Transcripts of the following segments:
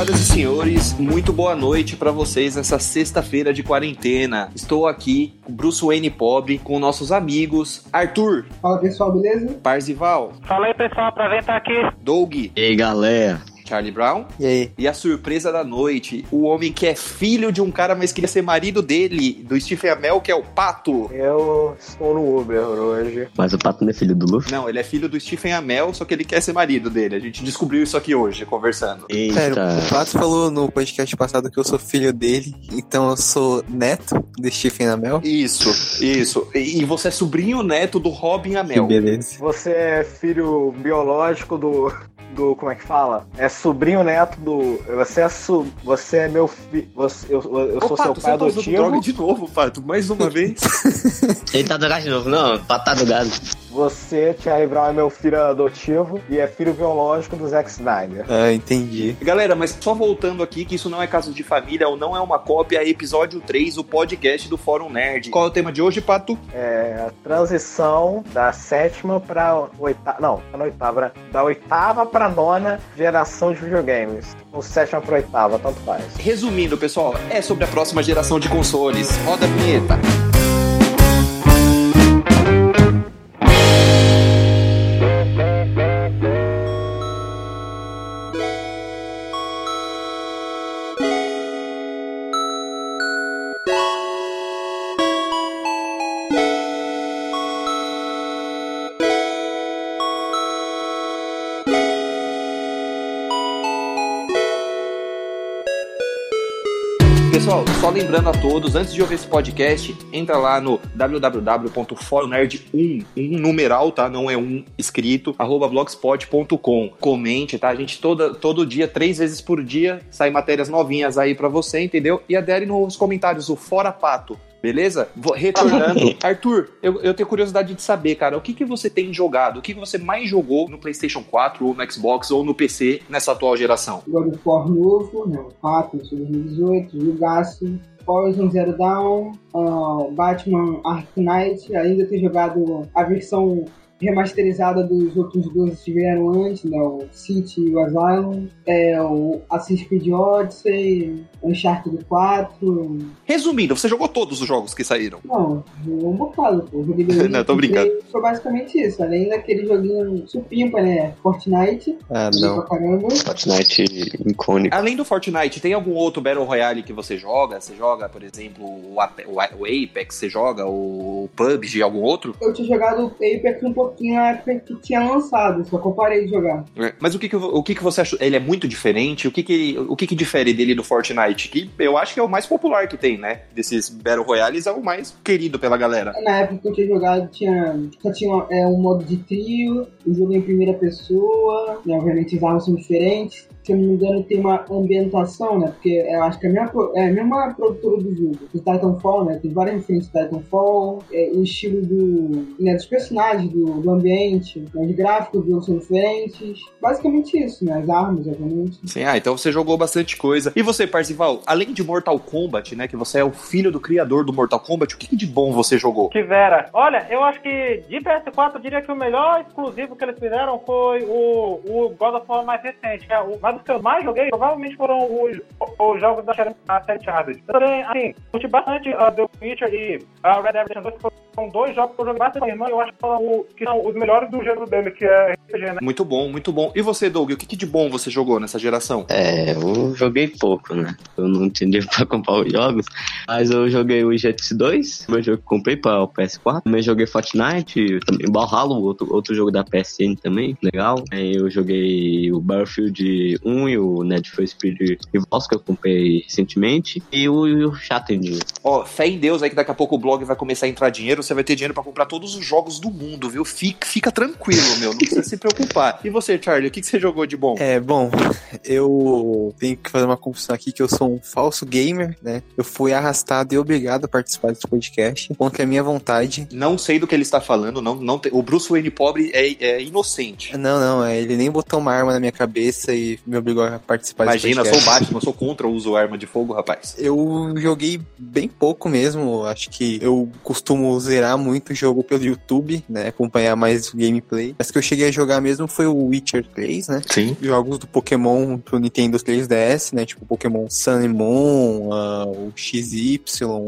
Senhoras e senhores, muito boa noite para vocês nessa sexta-feira de quarentena. Estou aqui com Bruce Wayne pobre, com nossos amigos Arthur, Fala pessoal, beleza? Parzival, Fala aí, pessoal, apresentar aqui. Doug, E aí, galera? Charlie Brown E aí? e a surpresa da noite, o homem que é filho de um cara, mas queria ser marido dele, do Stephen Amell, que é o Pato. Eu estou no Uber hoje. Mas o Pato não é filho do Luffy? Não, ele é filho do Stephen Amell, só que ele quer ser marido dele. A gente descobriu isso aqui hoje, conversando. Eita. Sério, o Pato falou no podcast passado que eu sou filho dele, então eu sou neto do Stephen Amell. Isso, isso. E e você é sobrinho neto do Robin Que Amell. beleza. Você é filho biológico do. do. como é que fala? É sobrinho neto do. Você é su, Você é meu filho. Você, eu, eu Ô, sou Pato, seu pai tá adotivo. droga de novo, Pato. Mais uma vez. Ele tá drogado de novo. Não, Pato tá drogado. Você, Charlie Brown, é meu filho adotivo e é filho biológico do Zack Snyder. Ah, entendi. Galera, mas só voltando aqui, que isso não é caso de família ou não é uma cópia, é episódio 3, o podcast do Fórum Nerd. Qual é o tema de hoje, Pato? É a transição da sétima pra oitava. Não, tá na oitava, né? Da oitava pra nona geração de videogames. Ou sétima pra oitava, tanto faz. Resumindo, pessoal, é sobre a próxima geração de consoles. Roda a vinheta. Lembrando a todos, antes de ouvir esse podcast, entra lá no www.forumnerd1, um numeral, tá? Não é um escrito, arroba blogspot.com. Comente, tá? A gente toda, todo dia, três vezes por dia, sai matérias novinhas aí pra você, entendeu? E adere nos comentários o Fora Pato. Beleza? Vou- Retornando. Arthur, eu, eu tenho curiosidade de saber, cara, o que, que você tem jogado? O que, que você mais jogou no PlayStation 4, ou no Xbox, ou no PC nessa atual geração? God of War novo, né? O 4, de 2018, jogaço. Horizon Zero Dawn, ah, Batman Arkham Knight, ainda ter jogado a versão remasterizada dos outros dois que vieram antes, né? O City e o Asylum, é, o Assassin's Creed Odyssey, Uncharted 4. Resumindo, você jogou todos os jogos que saíram? Não, jogou um bocado, pô. Joguei Não, tô brincando. Foi basicamente isso, além daquele joguinho supimpa, né? Fortnite, Ah, não. pra caramba. Fortnite icônico. Além do Fortnite, tem algum outro Battle Royale que você joga? Você joga, por exemplo, o Apex, você joga o PUBG, algum outro? Eu tinha jogado o Apex um pouquinho na época que tinha lançado, só que eu parei de jogar. Mas o que, que, o que, que você achou? Ele é muito diferente? O que, que, o que, que difere dele do Fortnite? Que eu acho que é o mais popular que tem, né? Desses Battle Royales é o mais querido pela galera. Na época que eu tinha jogado, tinha, só tinha é, um modo de trio, o jogo em primeira pessoa, né, obviamente as armas são diferentes. Se eu não me engano, tem uma ambientação, né? Porque eu acho que é a mesma, pro- é a mesma produtora do jogo. O Titanfall, né? Tem várias referências do Titanfall, é, o estilo do, né, dos personagens, do, do ambiente, né, os gráficos do jogo são diferentes. Basicamente isso, né? As armas, obviamente. Sim, ah, então você jogou bastante coisa. E você, Parzival, além de Mortal Kombat, né? Que você é o filho do criador do Mortal Kombat, o que, que de bom você jogou? Tivera. Olha, eu acho que de PS4 eu diria que o melhor exclusivo que eles fizeram foi o, o God of War mais recente. que é o, mas os que eu mais joguei provavelmente foram os, os jogos da série, Uncharted. Eu também, assim, curti bastante uh, The Witcher e uh, Red Dead Redemption 2, foram dois jogos que eu joguei bastante com a minha irmã eu acho que são, que são os melhores do gênero dele, que é RPG, né? Muito bom, muito bom. E você, Doug, o que, que de bom você jogou nessa geração? É, eu joguei pouco, né? Eu não tinha dinheiro pra comprar os jogos. Mas eu joguei o GX 2, meu jogo que comprei para o PS4. Também joguei Fortnite, também Valhalla, outro, outro jogo da PSN também, legal. Aí eu joguei o Battlefield 1 e o Need for Speed Rivals, que eu comprei recentemente. E o, o Shattered. Ó, fé em Deus aí que daqui a pouco o blog vai começar a entrar dinheiro, você vai ter dinheiro pra comprar todos os jogos do mundo, viu? Fica, fica tranquilo, meu, não precisa se preocupar. E você, Charlie, o que, que você jogou de bom? É, bom, eu tenho que fazer uma confissão aqui que eu sou um falso gamer, né? Eu fui arrastado e obrigado a participar desse podcast contra a minha vontade. Não sei do que ele está falando, não, não tem- o Bruce Wayne pobre é, é inocente. Não, não, é, ele nem botou uma arma na minha cabeça e me obrigou a participar Imagina, eu desse sou podcast. Batman, eu sou contra o uso arma de fogo, rapaz. Eu joguei bem pouco mesmo, acho que eu costumo zerar muito o jogo pelo YouTube, né? Acompanhar mais o gameplay. Mas que eu cheguei a jogar mesmo foi o Witcher 3, né? Sim. Jogos do Pokémon pro Nintendo 3DS, né? Tipo Pokémon Sun and Moon, ah, o XY.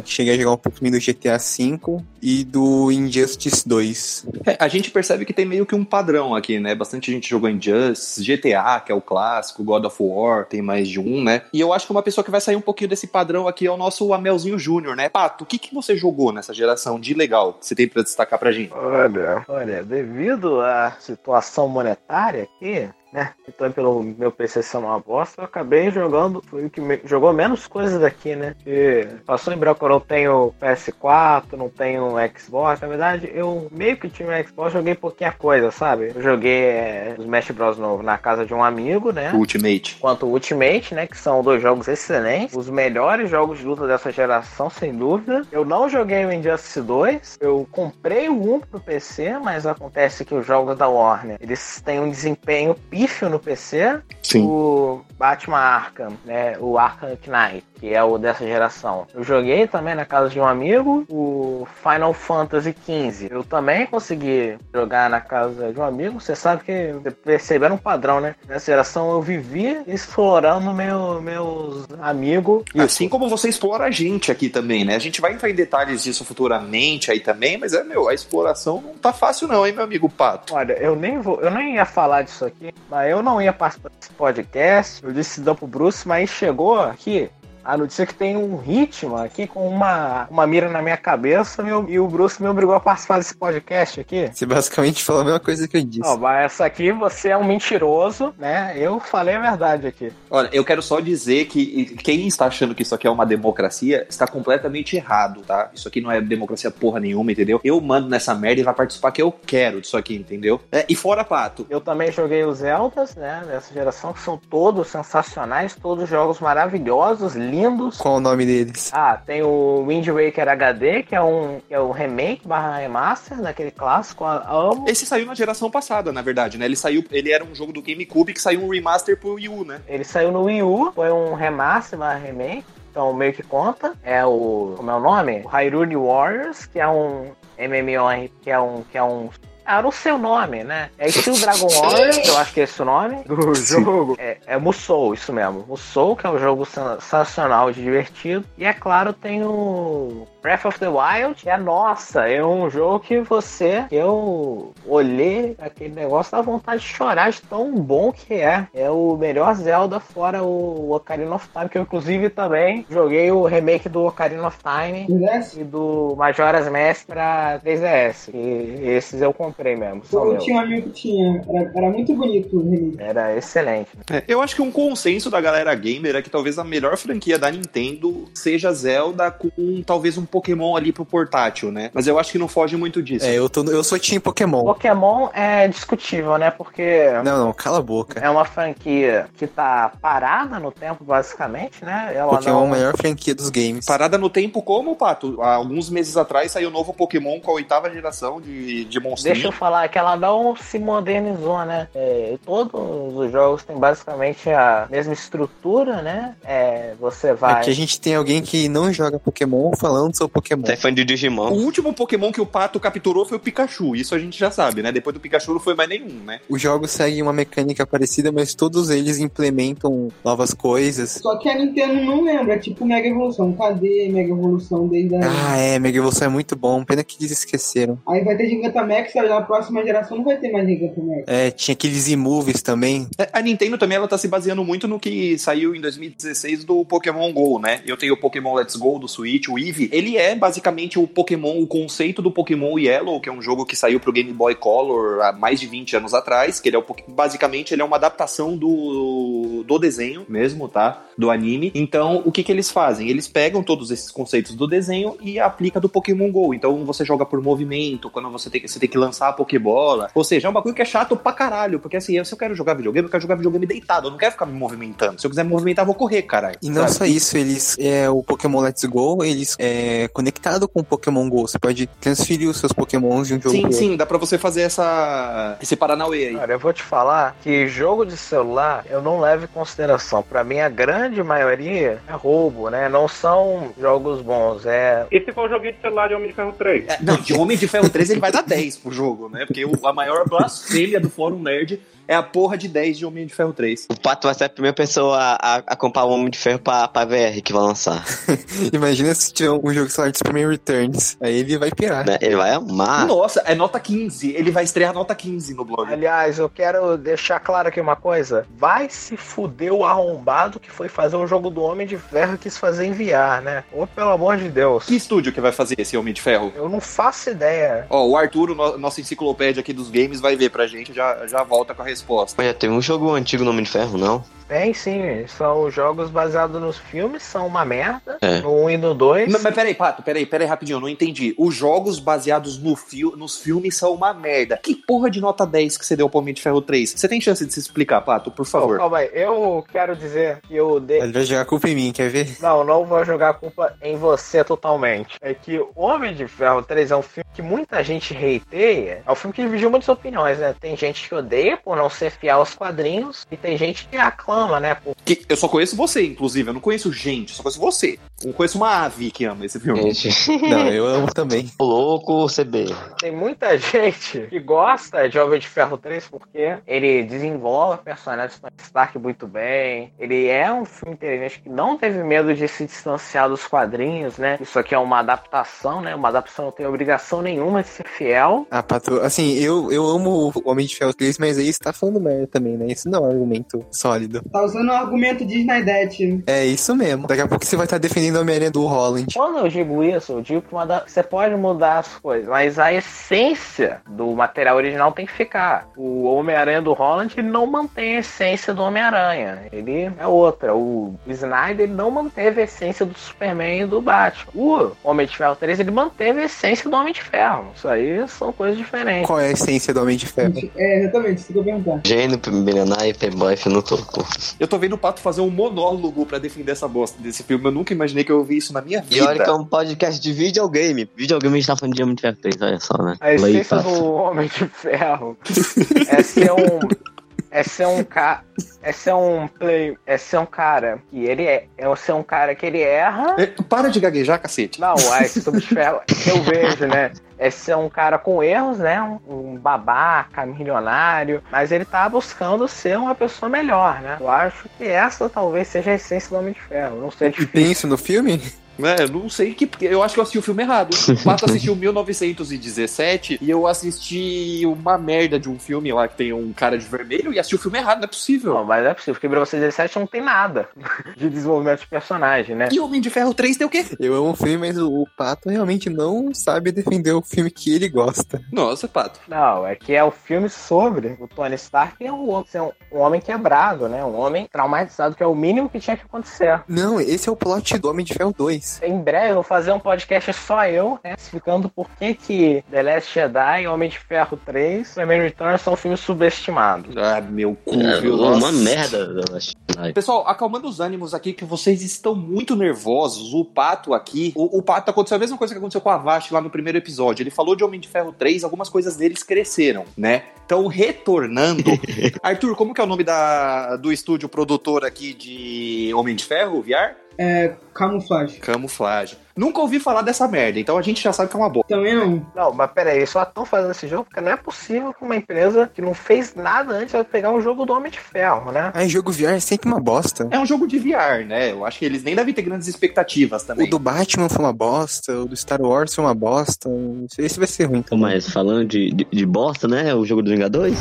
Cheguei a jogar um pouco também do GTA V e do Injustice 2. É, a gente percebe que tem meio que um padrão aqui, né? Bastante gente jogou Injustice, GTA, que é o clássico, God of War, tem mais de um, né? E eu acho que uma pessoa que vai sair um pouquinho desse padrão aqui é o nosso Amelzinho Júnior, né? Pato, o que, que você jogou nessa geração de legal que você tem pra destacar pra gente? Olha, olha, devido à situação monetária aqui, né? Então, pelo meu PC ser uma bosta, eu acabei jogando. Foi o que me- jogou menos coisas daqui, né? Que passou em branco, eu não tenho PS4, não tenho Xbox. Na verdade, eu meio que tinha um Xbox, joguei pouquinha coisa, sabe? Eu joguei é, o Smash Bros. novo na casa de um amigo, né? Ultimate. quanto o Ultimate, né? Que são dois jogos excelentes. Os melhores jogos de luta dessa geração, sem dúvida. Eu não joguei o Injustice 2. Eu comprei o 1 pro PC, mas acontece que os jogos da Warner, eles têm um desempenho pífio no PC. Sim. O Batman Arkham, né? O Arkham Knight, que é o dessa geração. Eu joguei também na casa de um amigo. O Final Fantasy XV. Eu também consegui jogar na casa de um amigo. Você sabe que perceberam um padrão, né? Nessa geração eu vivi explorando meu, meus amigos. E assim como você explora a gente aqui também, né? A gente vai entrar em detalhes disso futuramente aí também, mas é, meu, a exploração não tá fácil não, hein, meu amigo Pato? Olha, eu nem vou, eu nem ia falar disso aqui, mas eu não ia participar desse podcast. Eu disse não pro Bruce, mas chegou aqui a notícia que tem um ritmo aqui com uma, uma mira na minha cabeça meu, e o Bruce me obrigou a participar desse podcast aqui. Você basicamente falou a mesma coisa que eu disse. Não, mas essa aqui você é um mentiroso, né? Eu falei a verdade aqui. Olha, eu quero só dizer que quem está achando que isso aqui é uma democracia está completamente errado, tá? Isso aqui não é democracia porra nenhuma, entendeu? Eu mando nessa merda e vai participar que eu quero disso aqui, entendeu? É, e fora Pato. Eu também joguei os Zeldas, né? Dessa geração, que são todos sensacionais, todos jogos maravilhosos, lindos. Qual o nome deles? Ah, tem o Wind Waker HD, que é um, que é um remake barra remaster daquele clássico. Amo. Esse saiu na geração passada, na verdade, né? Ele saiu, ele era um jogo do GameCube que saiu um remaster pro Wii U, né? Ele saiu no Wii U, foi um remaster barra remake. Então meio que conta. É o. Como é o nome? O Hyrule Warriors, que é um MMO, que é um. Que é um ah, sei o nome, né? É estilo Dragon Warriors, eu acho que é esse o nome do jogo. É, é Musou, isso mesmo. Musou, que é um jogo sensacional e divertido. E é claro, tem o Breath of the Wild, que é nossa, é um jogo que você, eu olhei aquele negócio, dá vontade de chorar de tão bom que é. É o melhor Zelda fora o Ocarina of Time, que eu inclusive também joguei o remake do Ocarina of Time Tivesse? e do Majora's Mask pra 3DS. E esses eu comprei mesmo, são Eu meus. tinha um amigo que tinha. Era, era muito bonito o remake. Era excelente. É, eu acho que um consenso da galera gamer é que talvez a melhor franquia da Nintendo seja Zelda com talvez um Pokémon ali pro portátil, né? Mas eu acho que não foge muito disso. É, eu, tô, eu sou Team Pokémon. Pokémon é discutível, né? Porque Não, não, cala a boca. é uma franquia que tá parada no tempo, basicamente, né? Ela Pokémon é não... a melhor franquia dos games. Parada no tempo como, Pato? Há alguns meses atrás saiu o novo Pokémon com a oitava geração de, de monstrinho. Deixa eu falar que ela não se modernizou, né? É, todos os jogos têm basicamente a mesma estrutura, né? É, você vai. Aqui a gente tem alguém que não joga Pokémon falando sobre Pokémon. Você é fã de O Digimon. último Pokémon que o Pato capturou foi o Pikachu. Isso a gente já sabe, né? Depois do Pikachu não foi mais nenhum, né? Os jogos seguem uma mecânica parecida, mas todos eles implementam novas coisas. Só que a Nintendo não lembra, tipo Mega Evolução. Cadê Mega Evolução desde a. Ah, é, Mega Evolução é muito bom. Pena que eles esqueceram. Aí vai ter Gigantamax, aí na próxima geração não vai ter mais Gigantamax. É, tinha aqueles e-movies também. É, A Nintendo também ela tá se baseando muito no que saiu em 2016 do Pokémon GO, né? Eu tenho o Pokémon Let's Go do Switch, o Eevee. Ele é basicamente o Pokémon, o conceito do Pokémon Yellow, que é um jogo que saiu pro Game Boy Color há mais de 20 anos atrás, que ele é o, basicamente ele é uma adaptação do, do desenho mesmo, tá? Do anime. Então, o que que eles fazem? Eles pegam todos esses conceitos do desenho e aplica do Pokémon GO. Então, você joga por movimento, quando você tem, que- você tem que lançar a Pokébola. Ou seja, é um bagulho que é chato pra caralho, porque assim, eu- se eu quero jogar videogame, eu quero jogar videogame deitado, eu não quero ficar me movimentando. Se eu quiser me movimentar, eu vou correr, caralho. E não Sabe? só isso, eles. É, o Pokémon Let's Go, eles é, é conectado com o Pokémon GO. Você pode transferir os seus Pokémons de um jogo Sim, pro outro. sim, dá pra você fazer essa esse Paranauê aí. Cara, eu vou te falar que jogo de celular eu não levo em consideração. Pra mim, a grande maioria é roubo, né? Não são jogos bons. É. E se for um joguinho de celular de Homem de Ferro 3? É, não, de Homem de Ferro 3 ele vai dar 10 pro jogo, né? Porque o- a maior blasfêmia do Fórum Nerd é a porra de 10 de Homem de Ferro 3. O Pato vai ser a primeira pessoa a, a, a comprar o Homem de Ferro pra, pra VR que vai lançar. Imagina se tiver um jogo celular de Superman Returns. Aí ele vai pirar. né? Ele vai amar. Nossa, é nota 15. Ele vai estrear nota 15 no blog. Aliás, eu quero deixar claro aqui uma coisa. Vai se fuder o arrombado que foi fazer o jogo do Homem de Ferro e quis fazer em VR, né? Ô, pelo amor de Deus. Que estúdio que vai fazer esse Homem de Ferro? Eu não faço ideia. Ó, o Arthur, o no- nossa enciclopédia aqui dos games, vai ver pra gente, já, já volta com a resposta. Mas já teve um jogo antigo no Homem de Ferro, não? Tem sim, são jogos baseados nos filmes, são uma merda. É. No 1 e no 2. Mas, mas peraí, Pato, peraí, peraí rapidinho, eu não entendi. Os jogos baseados no fil nos filmes são uma merda. Que porra de nota 10 que você deu pro Homem de Ferro 3? Você tem chance de se explicar, Pato, por favor? calma aí, eu quero dizer que eu dei. Ele vai jogar a culpa em mim, quer ver? Não, não vou jogar a culpa em você totalmente. É que o Homem de Ferro 3 é um filme que muita gente hateia. É um filme que dividiu muitas opiniões, né? Tem gente que odeia por não ser fiel aos quadrinhos e tem gente que aclama, né? Por... Que eu só conheço você, inclusive. Eu não conheço gente, eu só conheço você. Eu conheço uma ave que ama esse filme. Gente, Não, eu amo também. o louco CB. Tem muita gente que gosta de Homem de Ferro 3 porque ele desenvolve o personagem Tony Stark muito bem. Ele é um filme inteligente que não teve medo de se distanciar dos quadrinhos, né? Isso aqui é uma adaptação, né? Uma adaptação não tem obrigação nenhuma de ser fiel. Ah, Pato, assim, eu, eu amo o Homem de Ferro 3, mas aí você tá falando merda também, né? Isso não é um argumento sólido. Tá usando o argumento de Snydete. É isso mesmo. Daqui a pouco você vai estar defendendo a Homem-Aranha do Holland. Quando eu digo isso, eu digo que da- você pode mudar as coisas, mas a essência do material original tem que ficar. O Homem-Aranha do Holland ele não mantém a essência do Homem-Aranha. Ele é outra. O Snyder ele não manteve a essência do Superman e do Batman. O Homem de Ferro 3 ele manteve a essência do Homem de Ferro. Isso aí são coisas diferentes. Qual é a essência do Homem de Ferro? É, exatamente, isso que eu perguntar. Gênio, milionário e playboy no topo. Eu tô vendo o Pato fazer um monólogo pra defender essa bosta desse filme. Eu nunca imaginei que eu ouvi isso na minha E olha que é vida. um podcast de videogame. Videogame a gente tá falando de Homem de Ferro 3, olha só, né? A essência Pato. do Homem de Ferro é ser um. É ser um cara. É ser um play. É ser um cara que ele é. É ser um cara que ele erra. É, para de gaguejar, cacete. Não, a esse Homem de Ferro que eu vejo, né? É ser um cara com erros, né? Um, um babaca, milionário. Mas ele tá buscando ser uma pessoa melhor, né? Eu acho que essa talvez seja a essência do Homem de Ferro. Não sei E tem isso no filme? É, eu não sei que. Eu acho que eu assisti o filme errado. O Pato assistiu 1917 e eu assisti uma merda de um filme lá que tem um cara de vermelho e assisti o filme errado, não é possível. Não, mas é possível, porque 1917 não tem nada de desenvolvimento de personagem, né? E Homem de Ferro 3 tem o quê? Eu amo o filme, mas o, Pato realmente não sabe defender o filme que ele gosta. Nossa, Pato. Não, é que é o filme sobre o Tony Stark é um, ser um, um homem quebrado, né? Um homem traumatizado, que é o mínimo que tinha que acontecer. Não, esse é o plot do Homem de Ferro 2. Em breve eu vou fazer um podcast só eu, né? Explicando por que que The Last Jedi, Homem de Ferro 3 e Superman Returns são filmes subestimados. Ah, meu cu, É, viu? uma Nossa. merda, eu acho. Ai, Pessoal, acalmando os ânimos aqui, que vocês estão muito nervosos. O Pato aqui. O, o Pato aconteceu a mesma coisa que aconteceu com a Vast lá no primeiro episódio. Ele falou de Homem de Ferro 3, algumas coisas deles cresceram, né? Então, retornando. Arthur, como que é o nome da, do estúdio produtor aqui de Homem de Ferro, VR? É, camuflagem. Camuflagem. Nunca ouvi falar dessa merda, então a gente já sabe que é uma boa. Também não. Não, mas peraí, eles só estão fazendo esse jogo porque não é possível que uma empresa que não fez nada antes vai pegar um jogo do Homem de Ferro, né? Aí jogo VR é sempre uma bosta. É um jogo de VR, né? Eu acho que eles nem devem ter grandes expectativas também. O do Batman foi uma bosta, o do Star Wars foi uma bosta. Esse vai ser ruim também. Mas falando de, de, de bosta, né? O jogo dos Vingadores?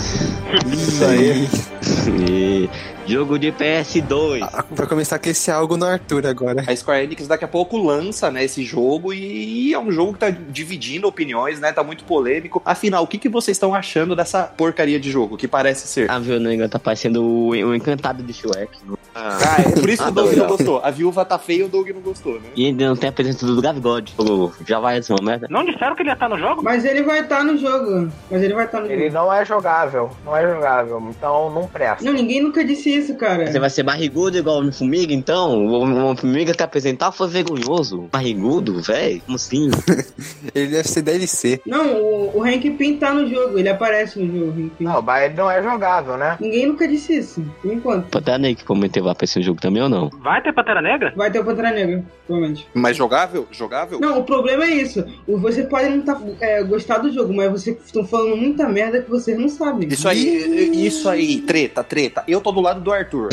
Isso aí. E jogo de PS2. Ah, Vai começar a crescer algo no Arthur agora. A Square Enix daqui a pouco lança, né, esse jogo e é um jogo que tá dividindo opiniões, né, tá muito polêmico. Afinal, o que, que vocês estão achando dessa porcaria de jogo, que parece ser? A Viu Negra tá parecendo o, o encantado de Shrek. Ah, é por isso que o Doug não gostou. A viúva tá feia e o Doug não gostou, né? E ainda não tem a presença do Gavigode. Já vai ser uma merda. Não disseram que ele ia estar no jogo? Mas ele vai estar no jogo. Mas ele vai estar no Ele jogo. não é jogável, não é jogável, então não presta. Não, ninguém nunca disse isso, cara. Você vai ser barrigudo igual o Formiga, então? O Homem-Formiga que apresentar foi vergonhoso. Barrigudo, velho? Como assim? Ele deve ser DLC. Não, o, o Hank Pym tá no jogo. Ele aparece no jogo, Hank Pym. Não, mas ele não é jogável, né? Ninguém nunca disse isso. Por enquanto. Pantera Negra que prometeu vai aparecer no jogo também ou não? Vai ter Pantera Negra? Vai ter o Pantera Negra, provavelmente. Mas jogável? Jogável? Não, o problema é isso. Você pode não tá, é, gostar do jogo, mas vocês estão falando muita merda que vocês não sabem. Isso aí, isso aí, treta, treta. Eu tô do lado do Arthur.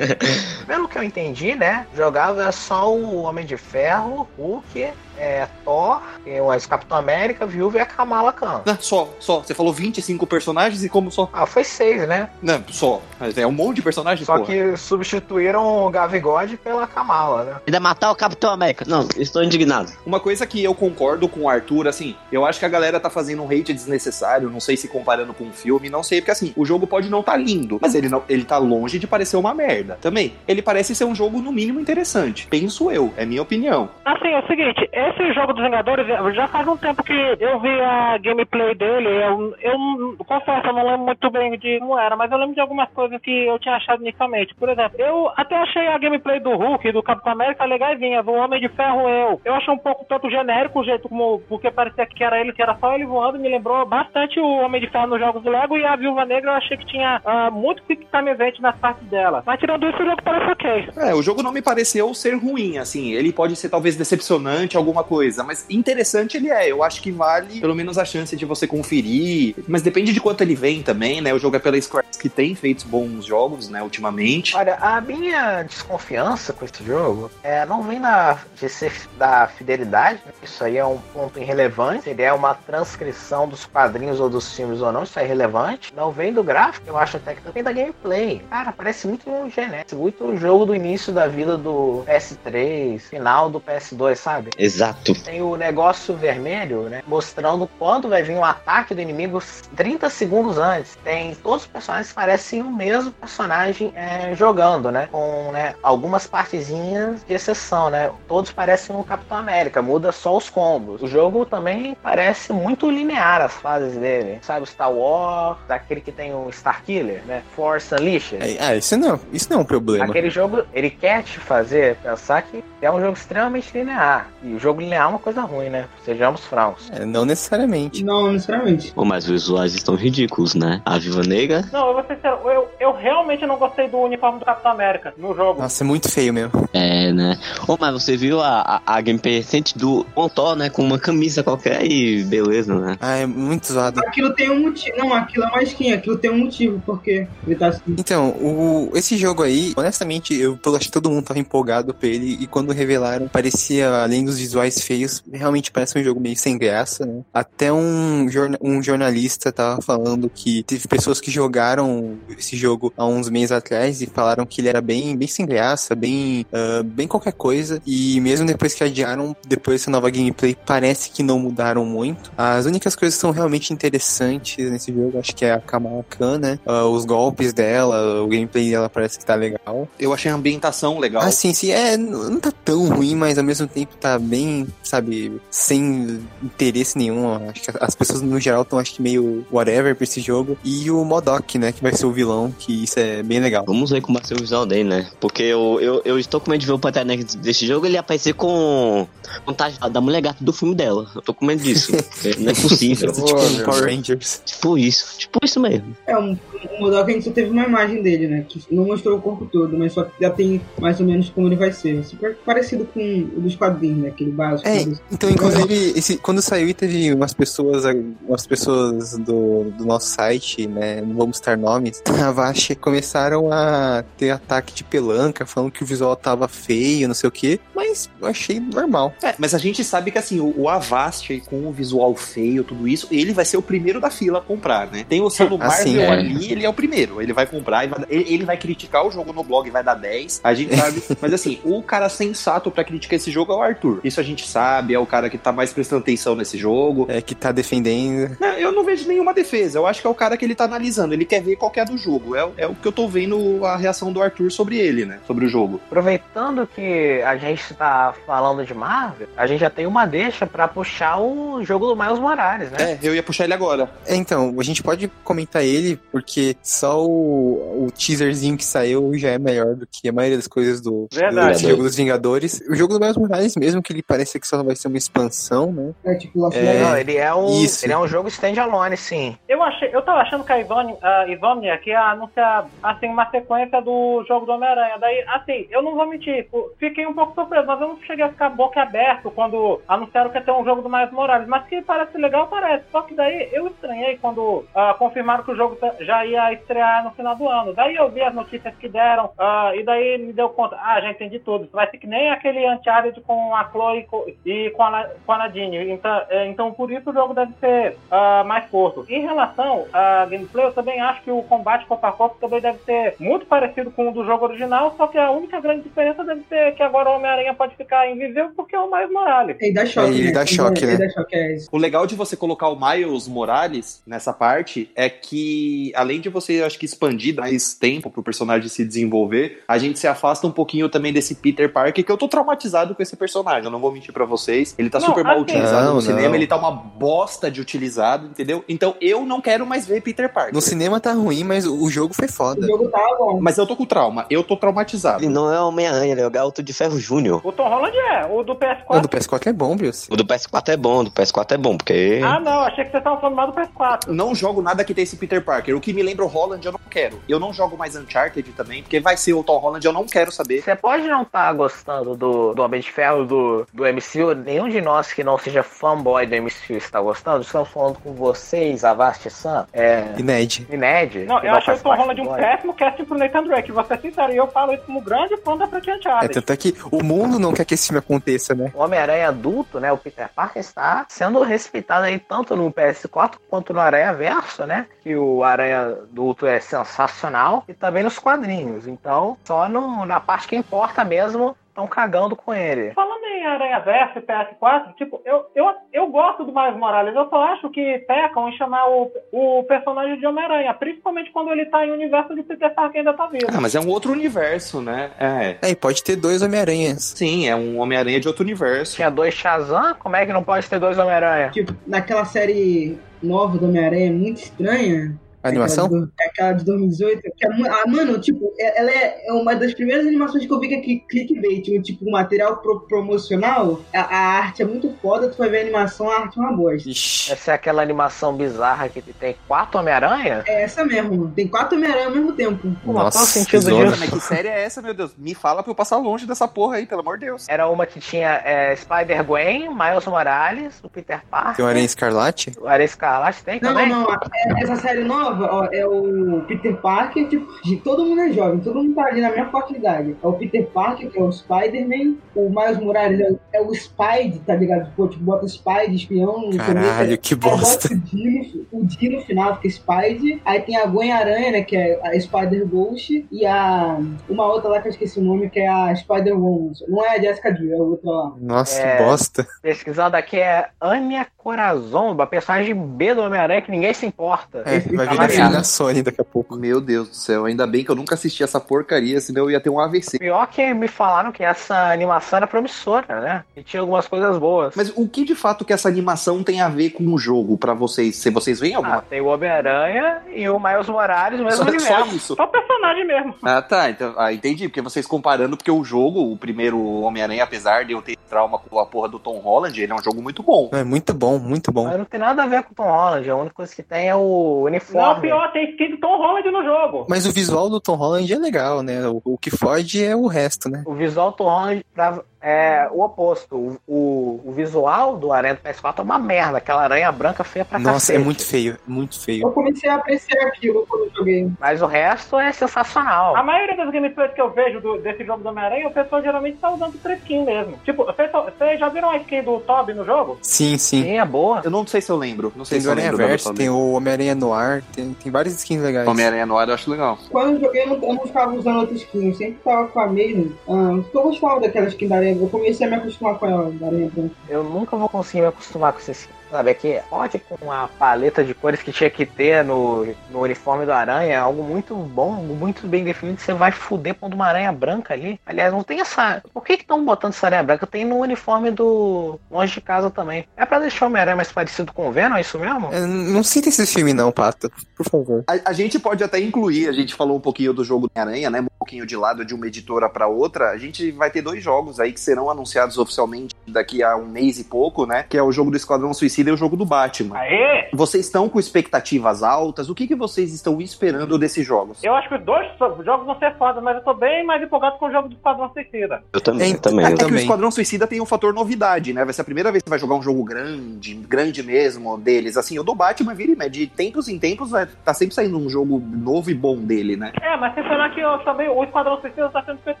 Pelo que eu entendi, né? Jogável é só o Homem de Ferro, Hulk, é, Thor, tem o Capitão América, Viúva e a Kamala Khan. Não, só, só. Você falou 25 personagens e como só? Ah, foi seis, né? Não, só. É um monte de personagens, Só pô. que substituíram o Gavigode pela Kamala, né? Ainda matar o Capitão América. Não, estou indignado. Uma coisa que eu concordo com o Arthur, assim, eu acho que a galera tá fazendo um hate desnecessário, não sei se comparando com um filme, não sei, porque assim, o jogo pode não tá lindo, mas ele não, ele tá longe de parecer uma merda. Também, ele parece ser um jogo no mínimo interessante. Penso eu, é minha opinião. Assim, é o seguinte, esse jogo dos Vingadores, já faz um tempo que eu vi a gameplay dele, eu, eu confesso, eu não lembro muito bem de como era, mas eu lembro de algumas coisas que eu tinha achado inicialmente. Por exemplo, eu até achei a gameplay do Hulk do Capitão América legaisinha, do Homem de Ferro eu. Eu achei um pouco tanto genérico o jeito como, porque parecia que era ele, que era só ele voando, me lembrou bastante o Homem de Ferro nos jogos do Lego e a Viúva Negra eu achei que tinha ah, muito quick time nas partes dela. Mas tirando isso, o jogo parece ok. É, o jogo não me pareceu ser ruim, assim, ele pode ser talvez decepcionante, alguma coisa, mas interessante ele é. Eu acho que vale pelo menos a chance de você conferir, mas depende de quanto ele vem também, né? O jogo é pela Square que tem feito bons jogos, né, ultimamente. Olha, a minha desconfiança com esse jogo é, não vem da, de ser da fidelidade, né? isso aí é um ponto irrelevante, se ele é uma transcrição dos quadrinhos ou dos filmes ou não, isso é irrelevante. Não vem do gráfico, eu acho até que vem da gameplay. Cara, parece muito um genérico, muito o jogo do início da vida do PS3, final do PS2, sabe? Exato. Tem o negócio vermelho, né? Mostrando quando vai vir o ataque do inimigo 30 segundos antes. Tem todos os personagens que parecem o mesmo personagem é, jogando, né? Com né, algumas partezinhas de exceção, né? Todos parecem o Capitão América, muda só os combos. O jogo também parece muito linear as fases dele. Sabe, o Star Wars, aquele que tem o Star Killer, né? Force Unleashed. É, ah, isso não, isso não é um problema. Aquele jogo, ele quer te fazer pensar que é um jogo extremamente linear. E o jogo linear é uma coisa ruim, né? Sejamos francos. É, não necessariamente. Não, necessariamente. Pô, mas os visuais estão ridículos, né? A Viva Negra. Não, eu vou ser sincero, eu, eu realmente não gostei do uniforme do Capitão América no jogo. Nossa, é muito feio mesmo. É, né? Ô, mas você viu a, a, a gameplay recente do Montó, né? Com uma camisa qualquer e beleza, né? Ah, é muito zoado. Aquilo tem um motivo. Não, aquilo é uma skin, aquilo tem um motivo, porque ele tá assim. Então, o, esse jogo aí, honestamente, eu eu acho que todo mundo tava empolgado por ele e quando revelaram, parecia, além dos visuais feios, realmente parece um jogo meio sem graça, né? Até um, jorna- um jornalista tava falando que teve pessoas que jogaram esse jogo há uns meses atrás e falaram que ele era bem, bem sem graça, bem, ah, bem qualquer coisa. E mesmo depois que adiaram, depois dessa nova gameplay, parece que não mudaram muito. As únicas coisas que são realmente interessantes nesse jogo, acho que é a Kamala Khan, né? Ah, os golpes dela, o gameplay dela parece que tá legal. Eu achei a ambientação legal. Ah, sim, sim. É, não tá tão ruim, mas ao mesmo tempo tá bem, sabe, sem interesse nenhum. Acho que as pessoas no geral estão, acho que meio whatever pra esse jogo. E o Modok, né, que vai ser o vilão, que isso é bem legal. Vamos ver como vai ser o visual dele, né? Porque eu, eu, eu estou com medo de ver o Pantera desse jogo ele aparecer com vontade da mulher gata do filme dela. Eu tô com medo disso. porque não é possível. tipo um Power Rangers. tipo isso. Tipo isso mesmo. É, um, um Modok a gente só teve uma imagem dele, né? Que não mostrou o corpo todo, mas só que já tem mais ou menos como ele vai ser. Super parecido com o dos quadrinhos, né? Aquele básico. É, sabe? então, inclusive, esse, quando saiu, teve umas pessoas, umas pessoas do, do nosso site, né, não vamos citar nomes, a Vache, começaram a ter ataque de pelanca, falando que o visual tava feio, não sei o que, mas eu achei normal. É, mas a gente sabe que assim, o, o Avast com o visual feio, tudo isso, ele vai ser o primeiro da fila a comprar, né? Tem o selo Ah, Marvel é. ali, ele é o primeiro. Ele vai comprar, e vai- ele, ele vai criticar o jogo no blog e vai dar 10. A gente sabe. mas assim, o cara sensato pra criticar esse jogo é o Arthur. Isso a gente sabe, é o cara que tá mais prestando atenção nesse jogo. É, que tá defendendo. Não, eu não vejo nenhuma defesa. Eu acho que é o cara que ele tá analisando. Ele quer ver qual que é do jogo. É, é o que eu tô vendo a reação do Arthur sobre ele, né? Sobre o jogo. Aproveitando que a gente tá falando de Marvel, a gente já tem uma deixa pra puxar o jogo do Miles Morales, né? É, eu ia puxar ele agora. É, então, a gente pode comentar ele, porque só o, o teaserzinho que saiu já é melhor do que a maioria das coisas do, Verdade. desse jogo dos Vingadores. O jogo do Miles Morales, mesmo que ele pareça que só vai ser uma expansão, né? É tipo Lost É. Não, ele é um, Isso. ele é um jogo standalone, sim. Eu achei, eu tava achando que a Ivone, a Ivone que ia anunciar assim uma sequência do jogo do Homem-Aranha. Daí, assim, eu não vou mentir, fiquei um pouco surpreso, mas eu não cheguei a ficar boca aberto quando anunciaram que ia ter um jogo do Miles Morales. Mas que parece legal, parece. Só que daí eu estranhei quando ah, confirmaram que o jogo tá- já ia estrear no final do ano. Daí eu vi as notícias que deram ah, e daí me deu conta, ah, já entendi tudo. Vai ser que nem aquele Uncharted com a Chloe e com a, com a Nadine. Então, é, então por isso o jogo deve ser ah, mais curto. Em relação à gameplay, eu também acho que o combate corpo a corpo também deve ser muito parecido com o do jogo original, só que a única grande diferença deve ser que agora o Homem-Aranha pode ficar invisível porque é o Miles Morales. Ele dá choque, ele né? dá choque, ele né? dá choque, é isso. O legal de você colocar o Miles Morales nessa parte é que, além de você, acho que expandir mais tempo pro personagem se desenvolver, a gente se afasta um pouquinho também desse Peter Parker, que eu tô traumatizado com esse personagem, eu não vou mentir pra vocês. Ele tá Não, super mal utilizado Não, no cinema, não. ele tá uma bosta de utilizado, entendeu? Então eu não quero mais ver Peter Parker. No cinema tá ruim, mas o o jogo foi O foda. jogo tá bom. Mas eu tô com trauma, eu tô traumatizado. Ele não é Homem-Aranha, ele é o Garoto de Ferro Júnior. O Tom Holland é, o do O PS4. do PS4 é bom, Bruce. O do PS4 é bom, o do PS4 é bom, porque. Ah, não, achei que você tava falando mal do PS4. Não jogo nada que tem esse Peter Parker. O que me lembra o Holland, eu não quero. Eu não jogo mais Uncharted também, porque vai ser o Tom Holland, eu não quero saber. Você pode não estar gostando do, do Homem de Ferro do, do MCU, nenhum de nós que não seja fanboy do MCU está gostando. Estamos falando com vocês, Avast Sam, é, E Ned. e Ned. Não, que eu achei o Tom Holland um péssimo casting pro Nathan Drake, vou ser sincero, e eu falo isso como grande fã da franquia É, Uncharted. tanto é que o mundo não quer que esse filme aconteça, né? O Homem-Aranha adulto, né, o Peter Parker, está sendo respeitado aí tanto no PS4 quanto no Aranha Verso, né? Que o Aranha adulto é sensacional e também nos quadrinhos. Então, só no- na parte que importa mesmo, estão cagando com ele. Falando em Aranha Verso e PS4, tipo, eu, eu, eu gosto do Miles Morales, eu só acho que pecam em chamar o, o personagem de Homem-Aranha, principalmente quando ele tá em um universo de Peter Parker ainda tá vivo. Ah, mas é um outro universo, né? É. É, e pode ter dois Homem-Aranhas. Sim, é um Homem-Aranha de outro universo. Tinha dois Shazam, como é que não pode ter dois Homem-Aranha? Tipo, naquela série nova do Homem-Aranha, muito estranha. A animação? Aquela, do- aquela de 2018. Que é, ah, mano, tipo, é- ela é é uma das primeiras animações que eu vi que é cli- clickbait. Um, tipo, material pro- promocional. A, a arte é muito foda, tu vai ver a animação, a arte é uma bosta. Ixi. Essa é aquela animação bizarra que tem quatro Homem-Aranha? É essa mesmo. Tem quatro Homem-Aranha ao mesmo tempo. Pô, Nossa, qual o sentido disso? Mas que série é essa, meu Deus? Me fala pra eu passar longe dessa porra aí, pelo amor de Deus. Era uma que tinha é, Spider-Gwen, Miles Morales, o Peter Parker. Tem o Aranha Escarlate? O Aranha Escarlate tem Não, também? não, não. É- Essa série nova, ó, é o Peter Parker, tipo, de- todo mundo é jovem, todo mundo tá ali na mesma faixa de idade. É o Peter Parker, que é o Spider-Man, o Miles Morales é, o- é o Spide, tá ligado? Pô, tipo, bota Spide, espião, no Caralho, que Aí bota bosta. o D no, o D no final, fica Spide. Aí tem a Gwen Aranha, né, que é a Spider Ghost, e a uma outra lá que eu esqueci o nome, que é a Spider Woman. Não é a Jessica Drew, é a outra lá. Nossa, É. que bosta. Pesquisando aqui é Anya Corazon, uma personagem B do Homem-Aranha que ninguém se importa. É, vai tá vir variado. filme da Sony daqui a pouco. Meu Deus do céu, ainda bem que eu nunca assisti essa porcaria, senão eu ia ter um AVC. Pior que me falaram que essa animação era promissora, né? E tinha algumas coisas boas. Mas o que de fato que essa animação tem a ver com o jogo pra vocês? Se vocês veem Ah, alguma tem o Homem-Aranha e o Miles Morales mesmo só, universo. só isso. Só o personagem mesmo. Ah, tá. Então, ah, entendi. Porque vocês comparando, porque o jogo, o primeiro Homem-Aranha, apesar de eu ter trauma com a porra do Tom Holland, ele é um jogo muito bom. É muito bom, muito bom. Mas não tem nada a ver com o Tom Holland, a única coisa que tem é o Não, uniforme. pior, tem skin do Tom Holland no jogo. Mas o visual do Tom Holland é legal, né? O, o que fode é o resto, né? O visual do Tom Holland pra- é o oposto. O, o, o visual do Aranha do PS4 é uma merda. Aquela aranha branca feia pra Nossa, cacete. é muito feio, muito feio. Eu comecei a apreciar aquilo quando eu joguei. Mas o resto é sensacional. A maioria das gameplays que eu vejo do- desse jogo do Homem-Aranha, o pessoal geralmente tá usando outra skin mesmo. Tipo, vocês já viram a skin do Toby no jogo? Sim, sim. Sim, é boa. Eu não sei se eu lembro. Não sei Tem se do eu lembro. Verso, tem o Homem-Aranha Noir, tem, tem várias skins legais. Homem-Aranha no ar eu acho legal. Quando eu joguei, eu não, eu não ficava usando outra skin, eu sempre tava com a mesma. Ah, eu gostava daquela skin da Aranha Aranha. Eu comecei a me acostumar com ela, da Aranha Branca. Eu nunca vou conseguir me acostumar com esse. Sabe, é que pode com a paleta de cores que tinha que ter no, no uniforme do Aranha, é algo muito bom, algo muito bem definido, você vai fuder pondo uma aranha branca ali. Aliás, não tem essa. Por que estão botando essa aranha branca? Tem no uniforme do Longe de Casa também. É pra deixar o Homem-Aranha mais parecido com o Venom, é isso mesmo? Eu não sinta esse filme não, Pato. Por favor. A, a gente pode até incluir, a gente falou um pouquinho do jogo da Aranha, né? Um pouquinho de lado de uma editora para outra. A gente vai ter dois jogos aí que serão anunciados oficialmente daqui a um mês e pouco, né? Que é o jogo do Esquadrão Suicida e o jogo do Batman. Aê! Vocês estão com expectativas altas? O que, que vocês estão esperando desses jogos? Eu acho que os dois jogos vão ser foda, mas eu tô bem mais empolgado com o jogo do Esquadrão Suicida. Eu também, É, eu também. É eu que o também. Esquadrão Suicida tem um fator novidade, né? Vai ser a primeira vez que você vai jogar um jogo grande, grande mesmo deles. Assim, o do Batman vira e mexe. De tempos em tempos, vai- tá sempre saindo um jogo novo e bom dele, né? É, mas sem falar que eu, também o Esquadrão Suicida tá sendo feito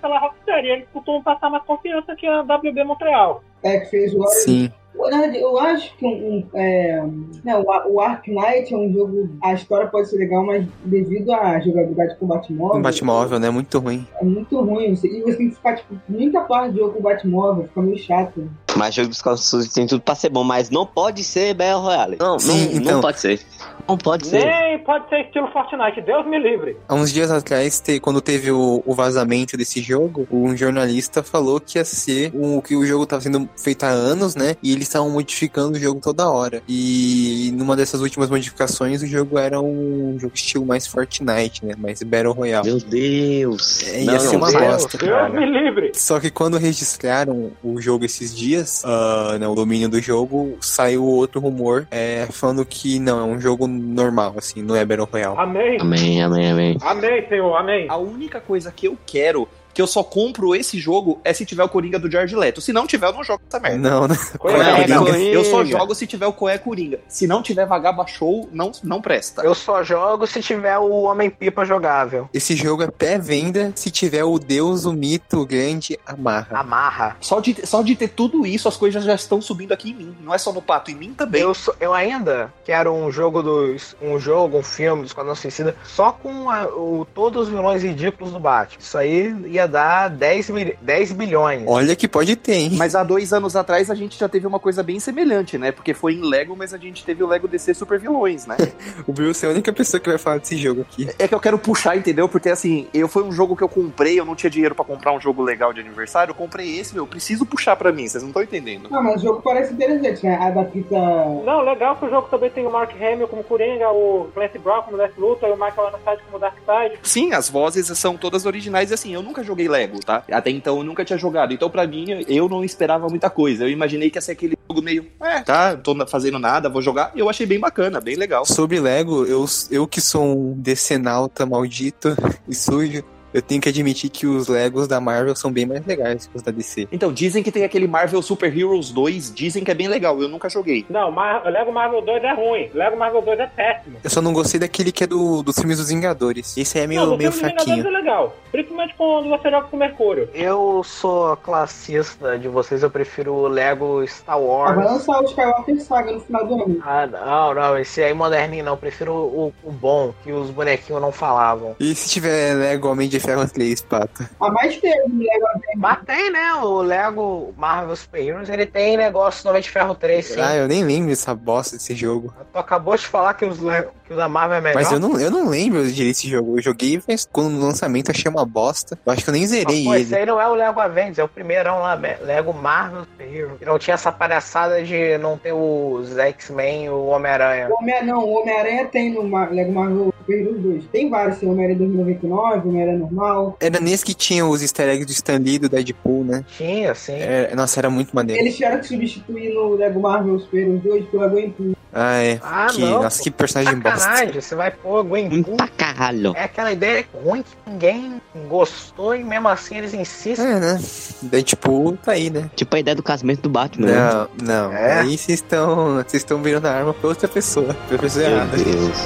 pela Rocksteady. Eles costumam passar mais confiança que a WB Montreal. É, que fez o. Sim. Eu acho que um, um, é, não, o, Ar- o Ark Knight é um jogo. A história pode ser legal, mas devido à jogabilidade com Batmóvel. Um Batmóvel, né? Muito ruim. É muito ruim. Você- E você tem que ficar, tipo, muita parte do jogo com Batmóvel, fica meio chato. Mas jogo dos Suicida tem tudo pra ser bom, mas não pode ser Battle Royale. Não, Sim, não, então. não pode ser. Não pode ser. Nem pode ser estilo Fortnite, Deus me livre. Há uns dias atrás, quando teve o, o vazamento desse jogo, um jornalista falou que ia ser o que o jogo estava sendo feito há anos, né? E eles estavam modificando o jogo toda hora. E numa dessas últimas modificações, o jogo era um jogo estilo mais Fortnite, né? Mais Battle Royale. Meu Deus. É, ia ser uma Deus. bosta. Deus me livre. Só que quando registraram o jogo esses dias, ah, né, o domínio do jogo, saiu outro rumor é, falando que não, é um jogo normal, assim, não é Battle Royale. Amém. Amém, amém, amém. Amém, Senhor, amém. A única coisa que eu quero, que eu só compro esse jogo, é se tiver o Coringa do Jared Leto. Se não tiver, eu não jogo essa merda. Não, né? Coisa Não. Coringa. Eu só jogo se tiver o Coé Coringa. Se não tiver Vagaba Show, não, não presta. Eu só jogo se tiver o Homem-Pipa jogável. Esse jogo é pré-venda se tiver o Deus, o mito, o grande, amarra. Amarra. Só de, só de ter tudo isso, as coisas já estão subindo aqui em mim. Não é só no pato, em mim também. Eu, sou- eu ainda quero um jogo dos. um jogo, um filme do Esquadrão Suicida só com a- o, todos os vilões ridículos do Batman. Isso aí ia dar 10, mil- 10 bilhões. Olha que pode ter, hein? Mas há dois anos atrás a gente já teve uma coisa bem semelhante, né? Porque foi em Lego, mas a gente teve o Lego DC Super Vilões, né? O Bruce é a única pessoa que vai falar desse jogo aqui. É que eu quero puxar, entendeu? Porque assim, eu foi um jogo que eu comprei, eu não tinha dinheiro pra comprar um jogo legal de aniversário, eu comprei esse, meu, eu preciso puxar pra mim, vocês não estão entendendo. Não, mas o jogo parece interessante, né? A da fita. Não, legal que o jogo também tem o Mark Hamill como Coringa, o Clancy Brown como Lex Luthor e o Michael Ironside como Darkseid. Sim, as vozes são todas originais e assim, eu nunca joguei Lego, tá? Até então eu nunca tinha jogado. Então, pra mim, eu não esperava muita coisa. Eu imaginei que ia ser aquele jogo meio, é, tá, tô fazendo nada, vou jogar. Eu achei bem bacana, bem legal. Sobre Lego, eu, eu que sou um decenalta maldito e sujo, eu tenho que admitir que os Legos da Marvel são bem mais legais que os da DC. Então, dizem que tem aquele Marvel Super Heroes 2, dizem que é bem legal, eu nunca joguei. Não, Mar Lego Marvel 2 é ruim. Lego Marvel 2 é péssimo. Eu só não gostei daquele que é do, dos filmes dos Vingadores. Esse é meio, não, o meio filme dos Vingadores fraquinho. é legal. Principalmente quando você joga com o Mercúrio. Eu sou classista de vocês, eu prefiro o Lego Star Ah, vai Wars. lançar o Skywalker Saga no final do ano. Ah, não, não, esse aí moderninho não, eu prefiro o, o bom, que os bonequinhos não falavam. E se tiver Lego Homem de Ferro 3, Pato? A mais teve no Lego Mas tem, né? O Lego Marvel Super Heroes, ele tem negócio do Homem de Ferro 3, sim. Ah, eu nem lembro dessa bosta desse jogo. Tu acabou de falar que, os Le- que o da Marvel é melhor. Mas eu não, eu não lembro direito desse jogo. Eu joguei mas quando no lançamento achei uma bosta. Eu acho que eu nem zerei Pô, ele. esse aí não é o Lego Avengers, é o primeirão lá, Lego Marvel. Que não tinha essa palhaçada de não ter os X-Men e o Homem-Aranha. O Homem, não, o Homem-Aranha tem no Mar- Lego Marvel Super Heroes 2. Tem vários, tem o Homem-Aranha 2099, o Homem-Aranha normal. Era nesse que tinha os easter eggs do Stan Lee e do Deadpool, né? Tinha, sim. É, nossa, era muito maneiro. Eles tiveram que substituir no Lego Marvel Super Heroes 2 pela Gwen Poo. Ah, é. Ah, que, não. nossa, que personagem bosta. Sacanagem, você vai pôr Gwen Poo. Pra caralho. É aquela ideia ruim que ninguém gostou e mesmo assim eles insistem. É, né? Deadpool tá aí, né? Tipo a ideia do casamento do Batman. né? Não, não. É? Aí vocês estão. Vocês estão virando a arma pra outra pessoa. Pra pessoa Meu errada. Deus.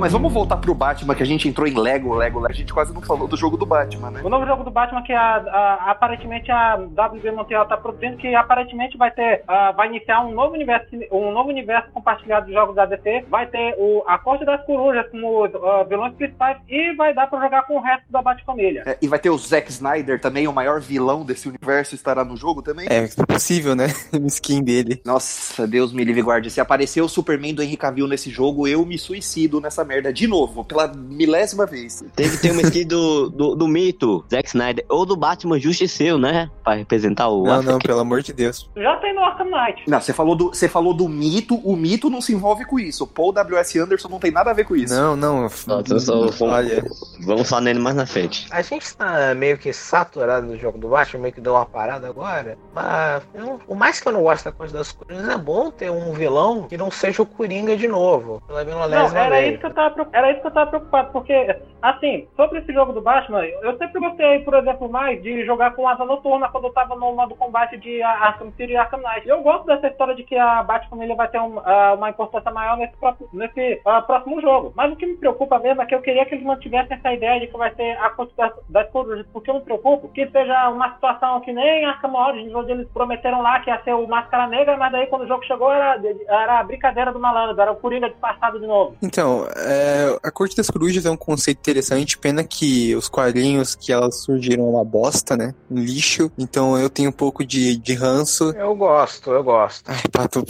Mas vamos voltar pro Batman, que a gente entrou em Lego, Lego, a gente quase não falou do jogo do Batman, né? O novo jogo do Batman que a, a- aparentemente a WB Montreal tá produzindo, que aparentemente vai ter, ah, vai iniciar um novo universo, um novo universo compartilhado de jogos da DC, vai ter o, a Corte das Corujas como ah, vilões principais e vai dar pra jogar com o resto da Batfamília. É, e vai ter o Zack Snyder também, o maior vilão desse universo, estará no jogo também? É, é possível, né? O skin dele. Nossa, Deus me livre guarde. Se aparecer o Superman do Henry Cavill nesse jogo, eu me suicido nessa merda de novo, pela milésima vez. Tem que ter uma skin do, do, do mito, Zack Snyder, ou do Batman Justiceiro, né? Pra representar o Não, não, pelo amor de Deus. Já tem no Arkham Knight. Não, você falou, do, você falou do mito, o mito não se envolve com isso. O Paul W.S. Anderson não tem nada a ver com isso. Não, não. Nossa, eu sou- sou- Olha, Vamos falar nele mais na frente. A gente tá meio que saturado do jogo do Batman, meio que deu uma parada agora. Mas eu- por mais que eu não goste da coisa das coisas, é bom ter um vilão que não seja o Coringa de novo. Pela Não, era vez. isso, que eu tava, era isso que eu tava preocupado, porque, assim, sobre esse jogo do Batman, eu sempre gostei, por exemplo, mais de jogar com asa noturna quando eu tava no modo combate de Arkham City e Arkham Knight. Eu gosto dessa história de que a Batfamília vai ter um, ah, uma importância maior nesse, próximo- nesse ah, próximo jogo. Mas o que me preocupa mesmo é que eu queria que eles mantivessem essa ideia de que vai ter a das, das corujas, porque eu me preocupo que seja uma situação que nem Arkham Origins, onde eles prometeram lá que ia ser o Máscara Negra, mas daí quando o jogo chegou era, era a brincadeira do malandro, era o Coringa disfarçado de novo. Então, é, a Corte das Corujas é um conceito interessante, pena que os quadrinhos que elas surgiram é uma bosta, né? Um lixo. Então eu tenho um pouco de, de ranço. Eu gosto, eu gosto. Ai, Pato,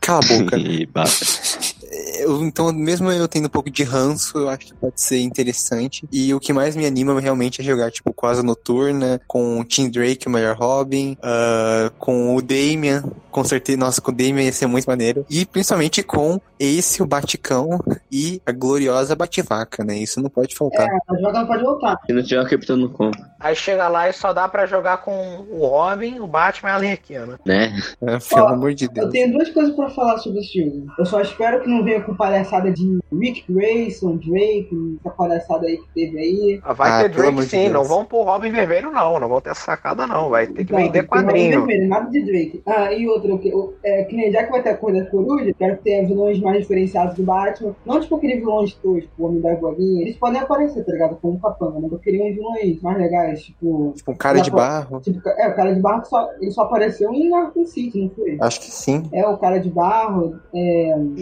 cala a boca. Eu- então, mesmo eu tendo um pouco de ranço, eu acho que pode ser interessante. E o que mais me anima realmente é jogar, tipo, com Asa Noturna, com o Tim Drake, o melhor Robin, ah, com o Damian, com certeza, nossa, com o Damian ia ser muito maneiro. E principalmente com esse, o Baticão e a gloriosa Bativaca, né? Isso não pode faltar. A joga não pode voltar. se não tiver o Capitão no combo, Aí chega lá e só dá pra jogar com o Robin, o Batman e a Arlequina. né? É, pelo Ó, amor de Eu Deus. tenho duas coisas pra falar sobre esse jogo. Eu só espero que não venha com palhaçada de Rick Grayson, Drake, essa palhaçada aí que teve aí. Ah, Vai Ah, ter Drake sim, Deus. não vão pro Robin Vermelho não, não vão ter essa sacada não, vai ter que Não, vender quadrinho. Vermelho, nada de Drake. Ah, e outra, que, o- é, que nem já que vai ter a coisa das corujas, quero que tenha vilões mais diferenciados do Batman. Não tipo aqueles vilões toscos, o Homem da Bolinha. Eles podem aparecer, tá ligado? Como capanga, mas eu queria uns vilões mais legais, tipo. Tipo, um cara de barro. tipo é, o cara de barro que só, ele só apareceu em Arkham City, não foi? Acho que sim. É o cara de barro, é. o-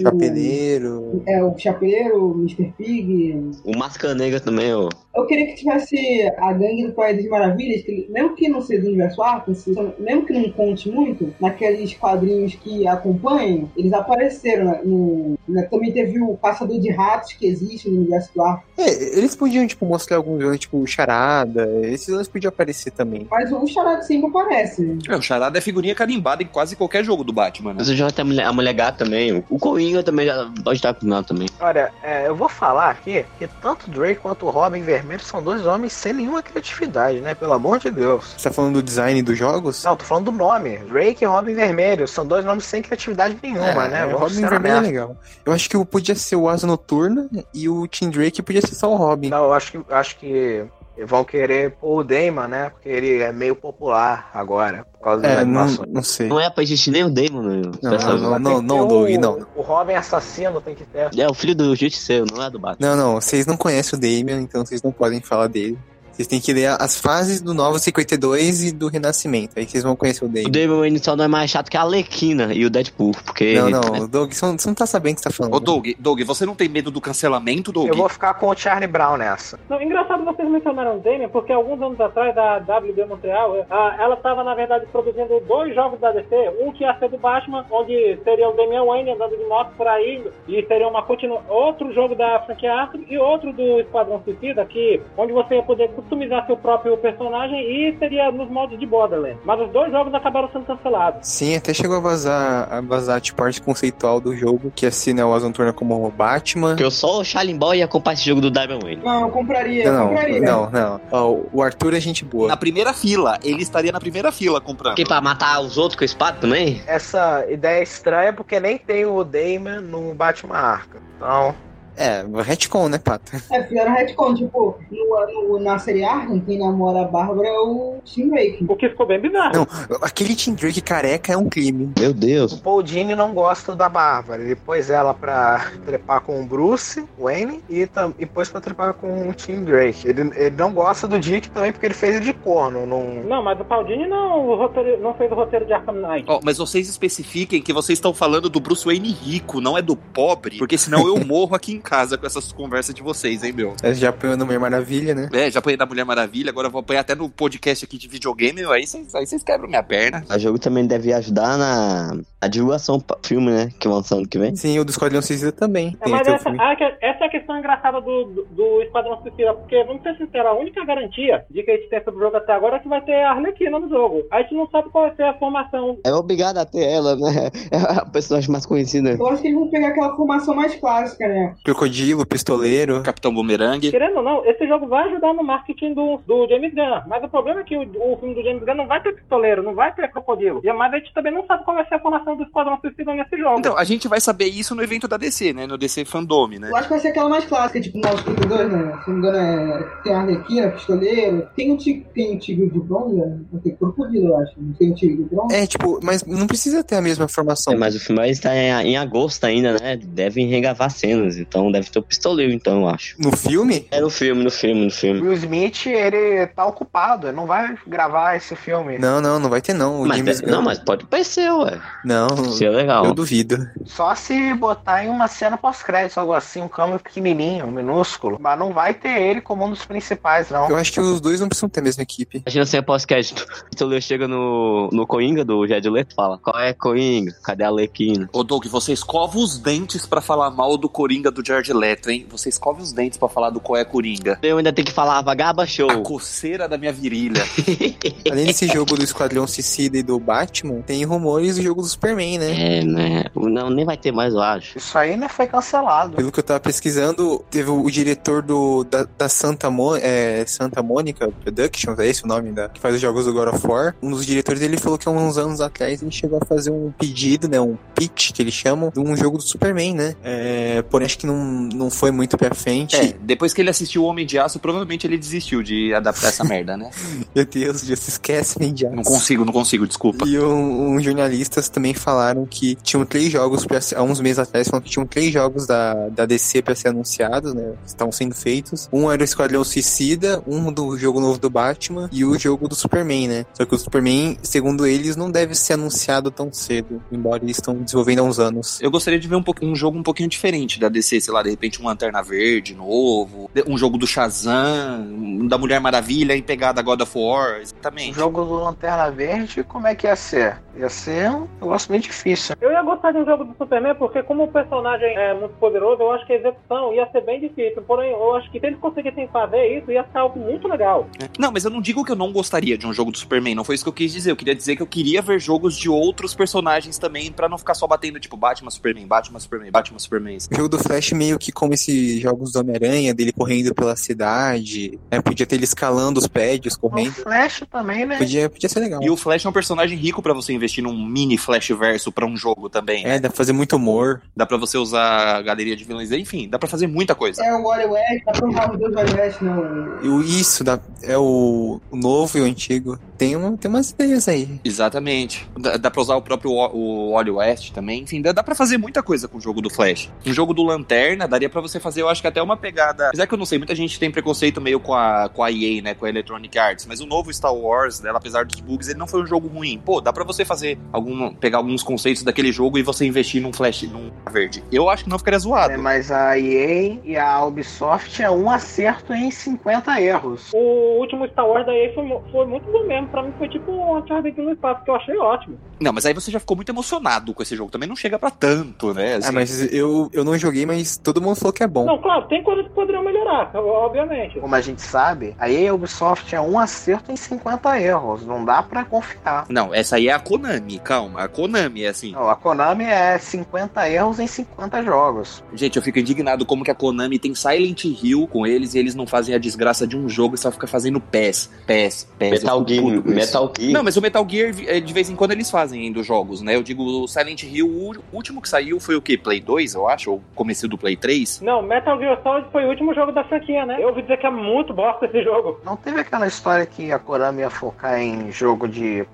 Chapeleiro. É o Chapeleiro, o Mr. Pig. O Máscara Negra também, ó. Eu queria que tivesse a gangue do País das Maravilhas, que mesmo que não seja do universo Arkham, mesmo que não conte muito, naqueles quadrinhos que acompanham, eles apareceram né, no. né, também teve o Caçador de Ratos que existe no universo do Arkham. É, eles podiam, tipo, mostrar alguns vilões, tipo, Charada. Esses vilões podiam aparecer também. Mas o Charada sempre aparece. né? É, o Charada é figurinha carimbada em quase qualquer jogo do Batman, né? Mas já tem a mulher, a mulher gata também. o- O Coringa também já pode estar acostumado também. Olha, é, eu vou falar aqui que tanto o Drake quanto o Robin Vermelho são dois homens sem nenhuma criatividade, né? Pelo amor de Deus. Você tá falando do design dos jogos? Não, tô falando do nome. Drake e Robin Vermelho. São dois nomes sem criatividade nenhuma, né? o Vamos Robin Vermelho é legal. Eu acho que o podia ser o Asa Noturna e o Tim Drake podia ser só o Robin. Não, eu acho que, acho que vão querer pôr o Damon, né? Porque ele é meio popular agora, por causa das É, não, animações. não sei. Não é pra existir nem o Damon, né? Não, não, não, que não, ter Doug, o, não. O Robin assassino tem que ter. É o filho do Justiceiro, não é do Batman. Não, não, vocês não conhecem o Damian, então vocês não podem falar dele. Vocês têm que ler as fases do Novo 52 e do Renascimento. Aí vocês vão conhecer o O Damian. Damon inicial não é mais chato que a Alequina e o Deadpool, porque... Não, não, Doug, você não, tá sabendo o que você tá falando. Ô, Doug, Doug, você não tem medo do cancelamento, Doug? Eu vou ficar com o Charlie Brown nessa. Não, engraçado vocês mencionaram o Damian, porque alguns anos atrás, da WB Montreal, ela estava, na verdade, produzindo dois jogos da DC. Um que ia ser do Batman, onde seria o Damian Wayne andando de moto por aí, e seria uma continu... outro jogo da franquia Arkham, e outro do Esquadrão Suicida, que, onde você ia poder customizar seu próprio personagem e seria nos modos de Borderlands. Mas os dois jogos acabaram sendo cancelados. Sim, até chegou a vazar, a vazar tipo, a arte conceitual do jogo, que assina o Asa Noturna como o Batman. Porque eu só o Charlie Boy ia comprar esse jogo do Diamond Wayne. Não, eu compraria, eu Não, compraria. não, não. Ó, o Arthur é gente boa. Na primeira fila, ele estaria na primeira fila comprando. Porque pra matar os outros com a espada também? Essa ideia é estranha porque nem tem o Damon no Batman Arkham. Então, É, retcon, né, Pato? É, fizeram retcon, tipo, no, no- na série Arkham, quem namora a Bárbara é o Tim Drake. O que ficou bem bizarro. Não, aquele Tim Drake careca é um crime. Meu Deus. O Paul Dini não gosta da Bárbara. Ele pôs ela pra trepar com o Bruce Wayne e, tam- e pôs pra trepar com o Tim Drake. Ele, ele não gosta do Dick também porque ele fez ele de corno. Não... Não, mas o Paldini não, o roteiro, não fez o roteiro de Arkham Knight. Ó, mas vocês especifiquem que vocês estão falando do Bruce Wayne rico, não é do pobre, porque senão eu morro aqui em casa com essas conversas de vocês, hein, meu? Ela já apanhou no Mulher Maravilha, né? É, já apanhei da Mulher Maravilha, agora eu vou apanhar até no podcast aqui de videogame, aí vocês, aí vocês quebram minha perna. O jogo também deve ajudar na, na divulgação do filme, né? Que vão lançar ano que vem. Sim, o do Esquadrão Suicida também. É, Tem mas essa, filme. ah, que- essa é a questão engraçada do, do, do Esquadrão Suicida, porque, vamos ser sinceros, a única garantia de que a gente tem sobre o jogo até agora é que vai ter a Arlequina no jogo. A gente não sabe qual vai ser a formação. É obrigado a ter ela, né? É a personagem mais conhecida. Eu acho que eles vão pegar aquela formação mais clássica, né? Crocodilo, Pistoleiro. Capitão Boomerang. Querendo ou não, esse jogo vai ajudar no marketing do, do James Gunn, mas o problema é que o, o filme do James Gunn não vai ter pistoleiro, não vai ter crocodilo. E mas a gente também não sabe qual vai ser a formação do Esquadrão Suicida nesse jogo. Então, a gente vai saber isso no evento da DC, né? No DC Fandome, né? Eu acho que vai ser aquela mais clássica, tipo 932, né? Se não me engano, é... tem a Arlequina, Pistoleiro. Tem o tigre, tem o tigre de bronze, né? Não tem crocodilo, eu acho. Não tem o tigre de bronze. É, tipo, mas não precisa ter a mesma formação. É, mas o filme estar em, em agosto ainda, né? Devem regravar cenas, então deve ter o pistoleiro, então, eu acho. No filme? É no filme, no filme, no filme. Will Smith, ele tá ocupado. Ele não vai gravar esse filme. Não, não, não vai ter não. O Mas, James não, Gunn- mas pode parecer, ué. Não, Seria legal. eu duvido. Só se botar em uma cena pós-crédito, algo assim, um câmbio pequenininho, minúsculo. Mas não vai ter ele como um dos principais, não. Eu acho que os dois não precisam ter a mesma equipe. Imagina se é pós-crédito. O pistoleiro chega no, no Coringa do Jared Leto e fala, qual é Coringa? Cadê a Alequina? Ô, Doug, você escova os dentes pra falar mal do Coringa do Jared Leto, hein? Você escova os dentes pra falar do qual é Coringa. Eu ainda tenho que falar vagaba show. A coceira da minha virilha. Além desse jogo do Esquadrão Suicida e do Batman, tem rumores do jogo do Superman, né? É, né? Não, nem vai ter mais, eu acho. Isso aí né, foi cancelado. Pelo que eu tava pesquisando, teve o, o diretor do, da, da Santa, Mo, é, Santa Mônica Productions, é esse o nome da que faz os jogos do God of War. Um dos diretores ele falou que há uns anos atrás ele chegou a fazer um pedido, né, um pitch que eles chamam, de um jogo do Superman, né? É, porém acho que não, não foi muito pra frente. É, depois que ele assistiu o Homem de Aço, provavelmente ele desistiu de adaptar essa merda, né? Meu Deus, já se esquece, né, já. Não consigo, não consigo, desculpa. E um, uns jornalistas também falaram que tinham três jogos, pra, há uns meses atrás, falaram que tinham três jogos da, da DC pra ser anunciados, né? Estavam sendo feitos. Um era o Esquadrão Suicida, um do jogo novo do Batman e o jogo do Superman, né? Só que o Superman, segundo eles, não deve ser anunciado tão cedo, embora eles estão desenvolvendo há uns anos. Eu gostaria de ver um, um jogo um pouquinho diferente da DC, sei lá, de repente um Lanterna Verde novo, um jogo do Shazam, um da Mulher Maravilha em pegada God of War, O exatamente. jogo do Lanterna Verde, como é que ia ser? Ia ser um negócio bem difícil. Eu ia gostar de um jogo do Superman, porque como o personagem é muito poderoso, eu acho que a execução ia ser bem difícil. Porém, eu acho que se eles conseguissem fazer isso, ia ser algo muito legal. Não, mas eu não digo que eu não gostaria de um jogo do Superman, não foi isso que eu quis dizer. Eu queria dizer que eu queria ver jogos de outros personagens também, pra não ficar só batendo, tipo, Batman, Superman, Batman, Superman, Batman, Superman. O jogo do Flash meio que como esses jogos do Homem-Aranha, dele correndo pela cidade, né? Podia ter ele escalando os prédios, O correndo. Flash também, né? Podia, podia ser legal. E o Flash é um personagem rico pra você investir num mini Flash verso pra um jogo também. É, dá pra fazer muito humor. Dá pra você usar a galeria de vilões, enfim, dá pra fazer muita coisa. É o Wario West, dá pra usar os dois Wario West, não. E o- Isso, dá, é o, o novo e o antigo. Tem, uma, tem umas ideias aí. Exatamente. Dá, dá pra usar o próprio O- o Wally West também. Enfim, dá, dá pra fazer muita coisa com o jogo do Flash. Um jogo do Lanterna, daria pra você fazer, eu acho que até uma pegada. Apesar que eu não sei, muita gente tem preconceito meio com a, com a EA, né? Com a Electronic Arts. Mas o novo Star Wars, dela, apesar dos bugs, ele não foi um jogo ruim. Pô, dá pra você fazer algum. pegar alguns conceitos daquele jogo e você investir num Flash, num verde. Eu acho que não ficaria zoado. É, mas a EA e a Ubisoft é um acerto em 50 erros. O último Star Wars da EA foi, foi muito bom mesmo. Pra mim foi tipo um Uncharted no espaço, que eu achei ótimo. Não, mas aí você já ficou muito emocionado com esse jogo. Também não chega pra tanto, né? Ah, assim. mas eu, eu não joguei, mas todo mundo falou que é bom. Não, claro, tem coisas que poderiam melhorar, obviamente. Como a gente sabe, a EA e a Ubisoft é um acerto em 50 erros. Não dá pra confiar. Não, essa aí é a Konami, calma. A Konami é assim. Não, a Konami é 50 erros em 50 jogos. Gente, eu fico indignado como que a Konami tem Silent Hill com eles e eles não fazem a desgraça de um jogo e só fica fazendo PES, PES, PES. Metal Gear, Metal Gear. Não, mas o Metal Gear, eh, de vez em quando eles fazem ainda os jogos, né? Eu digo, o Silent Hill, o último que saiu foi o quê? Play 2, eu acho? Ou começo do Play 3? Não, Metal Gear Solid foi o último jogo da franquia, né? Eu ouvi dizer que é muito bosta esse jogo. Não teve aquela história que a Konami ia focar em jogo de,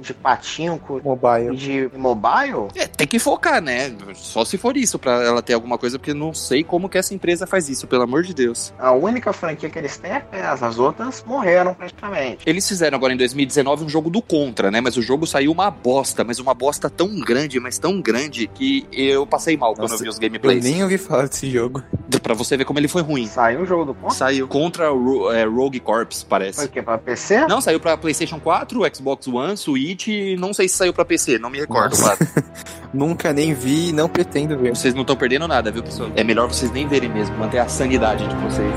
de patinco e Mobile. de mobile? É, tem que focar, né? Só se for isso, pra ela ter alguma coisa, porque eu não sei como que essa empresa faz isso, pelo amor de Deus. A única franquia que eles têm é PES, as outras morreram praticamente. Eles fizeram agora em 2019 um jogo do Contra, né? Mas o jogo saiu uma bosta, mas uma bosta tão grande, mas tão grande, que eu passei mal quando Nossa, eu vi os Eu gameplays. nem ouvi falar desse jogo. Pra você ver como ele foi ruim. Saiu o jogo do ponto? Saiu contra o Ro- é, Rogue Corps, Foi parece. o quê? Pra PC? Não, saiu pra PlayStation 4, Xbox One, Switch, e não sei se saiu pra PC, não me recordo. Nunca nem vi e não pretendo ver. Vocês não estão perdendo nada, viu, pessoal? É melhor vocês nem verem mesmo, manter a sanidade de vocês.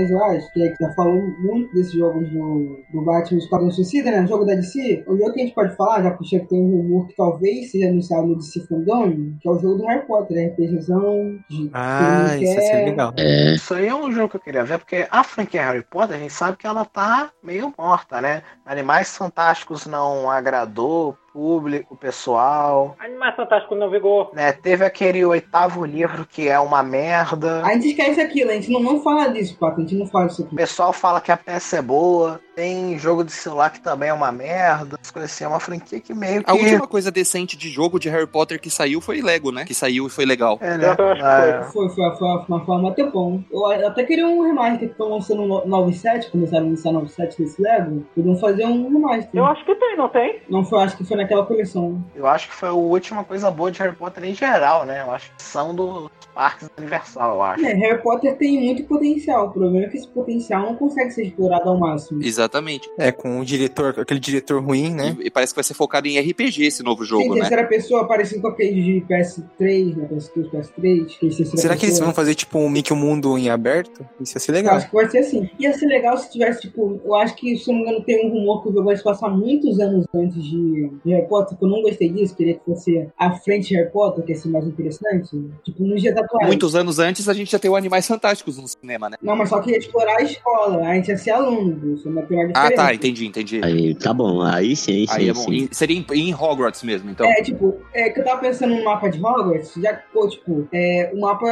Mas eu acho que a gente já falou muito desses jogos do, do Batman Esquadrão Suicida, né? O jogo da DC. O jogo que a gente pode falar, já puxei que tem um rumor que talvez seja anunciado no DC Fandom, que é o jogo do Harry Potter, RPGzão. De, Ah, isso quer. legal. É. Isso aí é um jogo que eu queria ver, porque a franquia Harry Potter, a gente sabe que ela tá meio morta, né? Animais Fantásticos não agradou público, o pessoal. Animais Fantásticos não vigor. Né? Teve aquele oitavo livro que é uma merda. A gente esquece aquilo, a gente não, não fala disso, Pato. A gente não fala disso O aqui. pessoal fala que a peça é boa. Tem jogo de celular que também é uma merda. As coisas assim, é uma franquia que meio que. A última coisa decente de jogo de Harry Potter que saiu foi Lego, né? Que saiu e foi legal. É, né? Que É. Foi, foi, foi, uma forma até bom. Eu até queria um remaster que estão lançando no 97, começaram a lançar 97 desse Lego. Podiam fazer um remaster. Eu acho que tem, não tem? Não foi, acho que foi naquela coleção. Eu acho que foi a última coisa boa de Harry Potter em geral, né? Eu acho que são dos parques da Universal, eu acho. É, Harry Potter tem muito potencial. O problema é que esse potencial não consegue ser explorado ao máximo. Exatamente. É, com o diretor, aquele diretor ruim, né? E, e parece que vai ser focado em RPG esse novo Tem jogo, né? terceira pessoa parecido com aquele de PS3, né? PS2, PS3. Que Será que eles pessoa. vão fazer, tipo, um um mundo em aberto? Isso ia ser Eu legal. acho que vai ser assim. Ia ser legal se tivesse, tipo, eu acho que, se eu não me engano, tem um rumor que o jogo vai se passar muitos anos antes de, de Harry Potter, que eu não gostei disso, queria que fosse à frente de Harry Potter, que ia ser mais interessante. Tipo, nos dias atuais. Muitos anos antes a gente já tem o Animais Fantásticos no cinema, né? Não, mas só que ia explorar a escola, a gente ia ser aluno, isso é uma teoria Ah, tá, entendi, entendi. Aí tá bom, aí sim, sim, Aí é bom. sim. Seria em, em Hogwarts mesmo, então. É, tipo, é que eu tava pensando no mapa de Hogwarts, já que, pô, tipo, é, o mapa,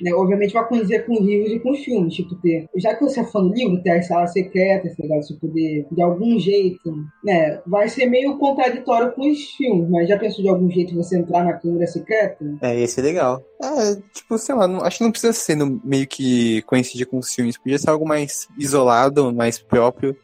né, obviamente vai condizer com os livros e com os filmes, tipo, ter, já que você é fã do livro, ter as salas secretas, tá ligado? Você poder, de algum jeito, né, vai ser meio contraditório com os filmes, mas já pensou de algum jeito você entrar na câmera secreta? É, ia ser legal. É, tipo, sei lá, não- acho que não precisa ser no, meio que coincidir com os filmes. Podia ser algo mais isolado, mais próprio.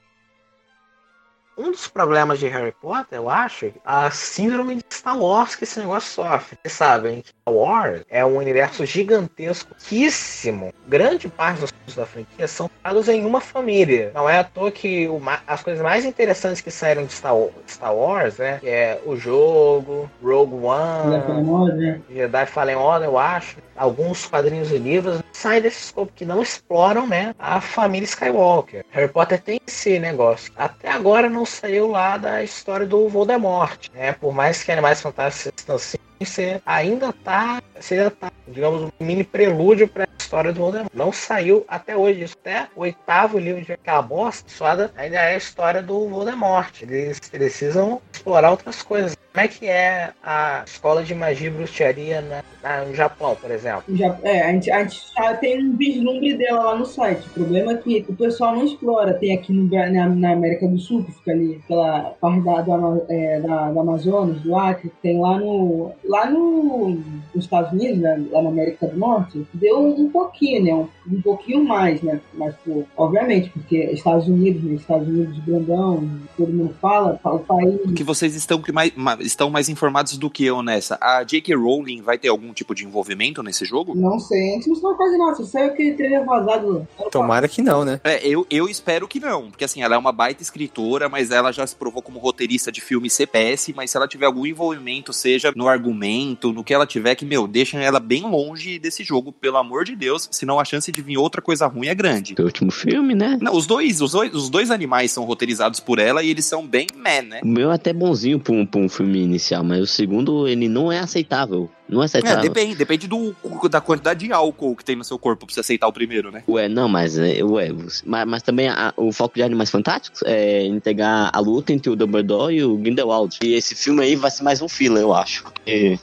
Um dos problemas de Harry Potter, eu acho, a síndrome de Star Wars que esse negócio sofre. Vocês sabem que Star Wars é um universo gigantesco, riquíssimo. Grande parte dos filmes da franquia são criados em uma família. Não é à toa que as coisas mais interessantes que saíram de Star, Star Wars, né, que é o jogo, Rogue One? Jedi Fallen Order, eu acho, alguns quadrinhos e livros saem desse escopo que não exploram, né, a família Skywalker. Harry Potter tem esse negócio. Até agora não saiu lá da história do Voldemort, né? Por mais que Animais Fantásticos distanciem, você ainda tá, você ainda tá, digamos, um mini prelúdio para a história do Voldemort. Não saiu até hoje, isso até o oitavo livro de aquela bosta, suada, ainda é a história do Voldemort. Eles precisam explorar outras coisas. Como é que é a escola de magia e bruxaria na, na- no Japão, por exemplo? Já, é, a gente, a gente já tem um vislumbre dela lá no site. O problema é que o pessoal não explora. Tem aqui no, na, na América do Sul, que fica ali, aquela parte da, Ama- é, da, da Amazonas, do Acre, tem lá no. Lá no, nos Estados Unidos, né, lá na América do Norte, deu um pouquinho, né? Um, um pouquinho mais, né? Mas, pô, obviamente, porque Estados Unidos, né? Estados Unidos grandão, todo mundo fala, fala o país. Que vocês estão, que mais, ma- estão mais informados do que eu nessa. A J.K. Rowling vai ter algum tipo de envolvimento nesse jogo? Não sei, a gente não sabe quase nada. Só saiu aquele trailer vazado. Tomara que não, né? É, eu, eu espero que não, porque assim, ela é uma baita escritora, mas ela já se provou como roteirista de filme CPS, mas se ela tiver algum envolvimento, seja no argumento argumento, no que ela tiver, que, meu, deixa ela bem longe desse jogo, pelo amor de Deus, senão a chance de vir outra coisa ruim é grande. O último filme, né? Não, os dois, os dois, os dois animais são roteirizados por ela e eles são bem meh, né? O meu é até bonzinho pra um, pra um filme inicial, mas o segundo, ele não é aceitável. Não é É, depende, depende do, da quantidade de álcool que tem no seu corpo pra você aceitar o primeiro, né? Ué, não, mas, é, ué, mas, mas também a- o foco de Animais Fantásticos é integrar a luta entre o Dumbledore e o Grindelwald. E esse filme aí vai ser mais um filler, eu acho. E-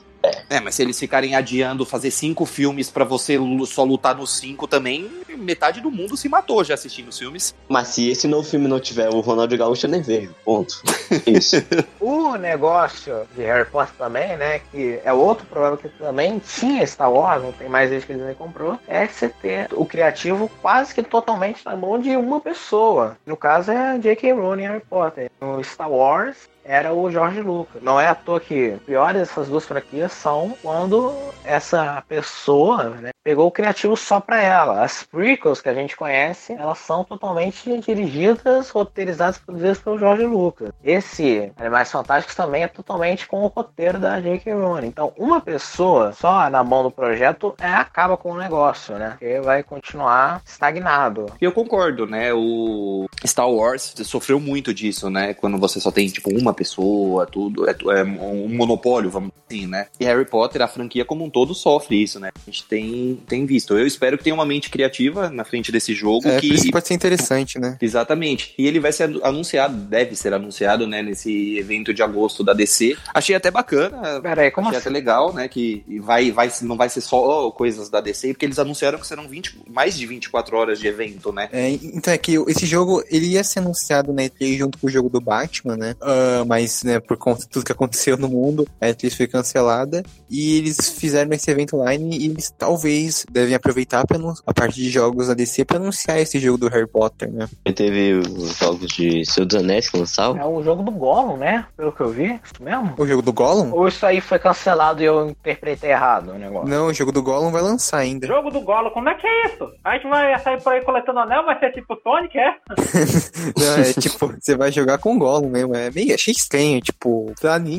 É, mas se eles ficarem adiando fazer cinco filmes pra você só lutar nos cinco também, metade do mundo se matou já assistindo os filmes. mas se esse novo filme não tiver o Ronaldo Gaúcho, eu nem vejo. Ponto. Isso. O negócio de Harry Potter também, né? Que é outro problema que também tinha Star Wars, não tem mais desde que Disney comprou, é você ter o criativo quase que totalmente na mão de uma pessoa. No caso é J.K. Rowling e Harry Potter. No Star Wars era o George Lucas. Não é à toa que piores dessas duas franquias são quando essa pessoa né, pegou o criativo só pra ela. As prequels que a gente conhece, elas são totalmente dirigidas, roteirizadas, produzidas pelo George Lucas. Esse Animais Fantásticos também é totalmente com o roteiro da J.K. Rowling. Então, uma pessoa só na mão do projeto é, acaba com o negócio, né? Porque vai continuar estagnado. E eu concordo, né? O Star Wars sofreu muito disso, né? Quando você só tem, tipo, uma pessoa, tudo. É, é um monopólio, vamos dizer assim, né? E Harry Potter, a franquia como um todo, sofre isso, né? A gente tem, tem visto. Eu espero que tenha uma mente criativa na frente desse jogo É, que. isso pode ser interessante, né? Exatamente. E ele vai ser anu- anunciado, deve ser anunciado, né, nesse evento de agosto da DC. Achei até bacana. Pera aí, como Achei assim? até legal, né? Que vai, vai, não vai ser só coisas da DC, porque eles anunciaram que serão 20, mais de 24 horas de evento, né? É, então é que esse jogo, ele ia ser anunciado na E3 junto com o jogo do Batman, né? Ah, mas, né, por conta de tudo que aconteceu no mundo, a E3 foi cancelada e eles fizeram esse evento online e eles talvez devem aproveitar pra a parte de jogos da DC pra anunciar esse jogo do Harry Potter, né? E teve os jogos de Senhor dos Anéis que lançaram. É um jogo do Gollum, né? Pelo que eu vi, isso mesmo? O jogo do Gollum? Ou isso aí foi cancelado e eu interpretei errado o negócio? Não, o jogo do Gollum vai lançar ainda. Jogo do Golo, como é que é isso? A gente vai sair por aí coletando anel, vai ser tipo Sonic, é? Não, é tipo, você vai jogar com o Gollum mesmo. É meio, achei estranho, tipo,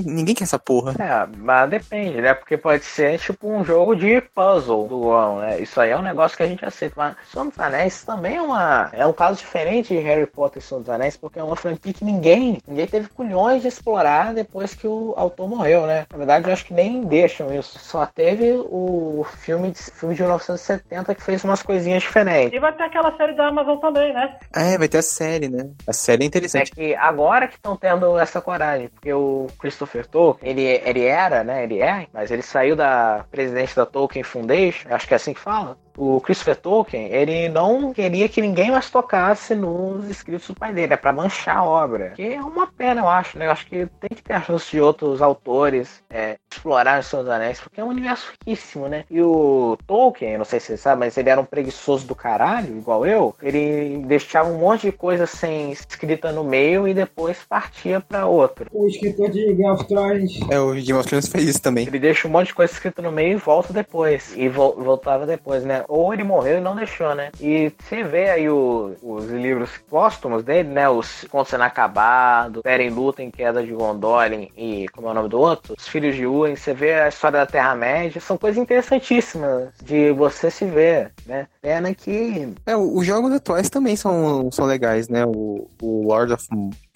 ninguém, quer essa porra. É, mas depende, né? Porque pode ser tipo um jogo de puzzle do Gollum, né? Isso aí é um negócio que a gente aceita. Mas Senhor dos Anéis também é uma. É um caso diferente de Harry Potter e Senhor dos Anéis, porque é uma franquia que ninguém, ninguém teve culhões de explorar depois que o autor morreu, né? Na verdade, eu acho que nem deixam isso. Só teve o filme de, filme de 1970 que fez umas coisinhas diferentes. E vai ter aquela série da Amazon também, né? É, vai ter a série, né? A série é É interessante. que agora que estão tendo essa coragem, porque o Christopher Tolkien, ele, ele era, né? Ele é, mas ele saiu da presidente da Tolkien Foundation, acho que é assim que fala. O Christopher Tolkien, ele não queria que ninguém mais tocasse nos escritos do pai dele, é pra manchar a obra. Que é uma pena, eu acho, né? Eu acho que tem que ter a chance de outros autores é, explorar os seus anéis, porque é um universo riquíssimo, né? E o Tolkien, não sei se você sabe, mas ele era um preguiçoso do caralho, igual eu. Ele deixava um monte de coisa sem escrita no meio e depois partia pra outro. O escritor de Game of Thrones. É, o Game of Thrones fez isso também. Ele deixa um monte de coisa escrita no meio e volta depois. E vol- voltava depois, né? Ou ele morreu e não deixou, né? E você vê aí o- os livros póstumos dele, né? Os Contos Inacabados, Pera Luta em Queda de Gondolin e como é o nome do outro? Os Filhos de Uem. Você vê a história da Terra-média. São coisas interessantíssimas de você se ver, né? Pena que É, os jogos atuais também são, são legais, né? O, o Lord of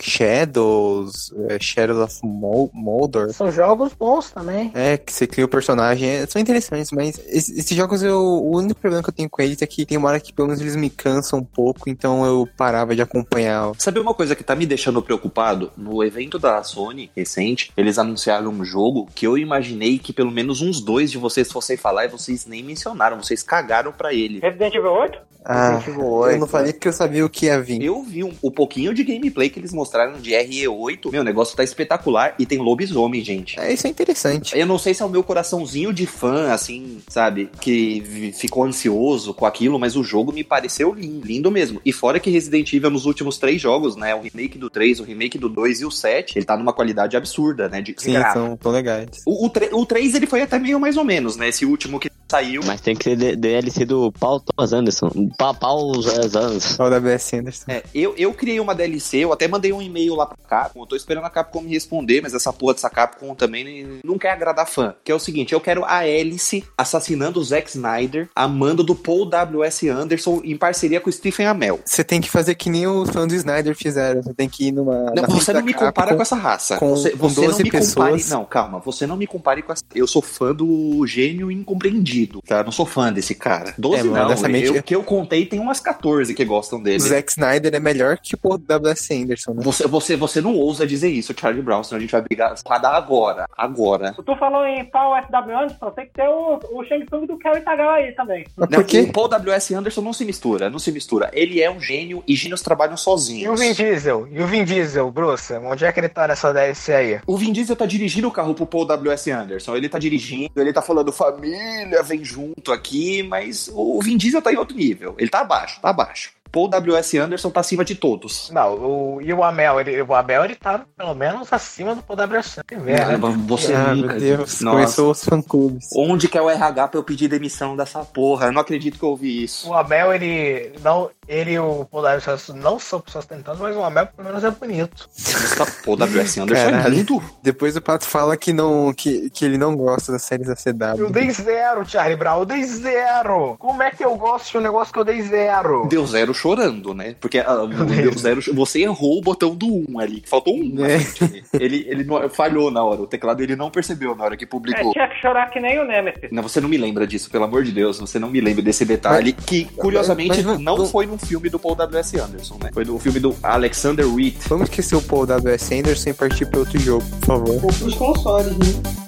Shadows, é, Shadows of Mol- Moldor. são jogos bons também. É, que você cria o personagem, é, são interessantes, mas es- esses jogos eu, o único problema que eu tenho com eles é que tem uma hora que pelo menos eles me cansam um pouco, então eu parava de acompanhar. Sabe uma coisa que tá me deixando preocupado? No evento da Sony recente, eles anunciaram um jogo que eu imaginei que pelo menos uns dois de vocês fossem falar e vocês nem mencionaram, vocês cagaram pra ele. Resident Evil 8? Ah, Resident Evil 8, eu não falei porque eu sabia o que ia vir. Eu vi um, o pouquinho de gameplay que eles mostraram de RE8. Meu, o negócio tá espetacular e tem lobisomem, gente. É, isso é interessante. Eu não sei se é o meu coraçãozinho de fã, assim, sabe? Que ficou ansioso com aquilo, mas o jogo me pareceu lindo, lindo mesmo. E fora que Resident Evil nos últimos três jogos, né? O remake do 3, o remake do 2 e o 7, ele tá numa qualidade absurda, né? De, Sim, são tão legais. o, o, o 3 ele foi até meio mais ou menos, né? Esse último que saiu. Mas tem que ser DLC do Paul Thomas Anderson. Pa Paul Anderson. O W.S. Anderson. É, eu, eu criei uma DLC, eu até mandei um e-mail lá pra Capcom, eu tô esperando a Capcom me responder, mas essa porra dessa Capcom também não quer agradar fã. Que é o seguinte, eu quero a Alice assassinando o Zack Snyder, a mando do Paul W.S. Anderson em parceria com o Stephen Amell. Você tem que fazer que nem os fãs do Snyder fizeram. Você tem que ir numa. Não, você não me Capcom. compara com essa raça. com- você com você não 12 me compare. pessoas. Não, calma. Você não me compare com essa. Eu sou fã do gênio incompreendido, tá? Não sou fã desse cara. 12 É, não. honestamente- Eu, que eu contei tem umas 14 que gostam dele. O Zack Snyder é melhor que o W.S. Anderson, né? Você, você, você não ousa dizer isso, Charlie Brown, senão a gente vai brigar pra dar agora. Agora. Tu falou em Paul SW Anderson, tem que ter o, o Shang Tsung do Kerry Tagawa aí também. Mas por quê? O Paul W.S. Anderson não se mistura, não se mistura. Ele é um gênio e gênios trabalham E o sozinhos. Vin Diesel? E o Vin Diesel, Bruce? Onde é que ele tá nessa DLC aí? O Vin Diesel tá dirigindo o carro pro Paul W.S. Anderson. Ele tá dirigindo, ele tá falando família, vem junto aqui, mas o Vin Diesel tá em outro nível. Ele tá abaixo, tá abaixo. Paul W.S. Anderson tá acima de todos. Não, o, e o Amel? Ele, o Abel ele tá pelo menos acima do PWS primeiro. né? Você ah, nunca. meu Deus, Nossa. começou os fã-clubes. Onde que é o RH pra eu pedir demissão dessa porra? Eu não acredito que eu ouvi isso. O Abel, ele não. Ele e o PWS não são pessoas tentando, mas o Amel pelo menos é bonito. Essa Paul W.S. Anderson é lindo. Depois o Pato fala que, não, que, que ele não gosta das séries da CW. Eu dei zero, Charlie Brown, eu dei zero. Como é que eu gosto de um negócio que eu dei zero? Deu zero chorando, né? Porque ah, deu zero. Você errou o botão do 1 ali. Faltou um. É. frente. Ele, ele não- falhou na hora. O teclado ele não percebeu na hora que É, publicou. tinha que chorar que nem o Nemesis. Não, você não me lembra disso, pelo amor de Deus. Você não me lembra desse detalhe que, curiosamente, mas- não mas- foi no filme do Paul W.S. Anderson, né? Foi no filme do Alexander Witt. Vamos esquecer o Paul W.S. Anderson e partir para outro jogo, por favor. Ou pros consoles, né?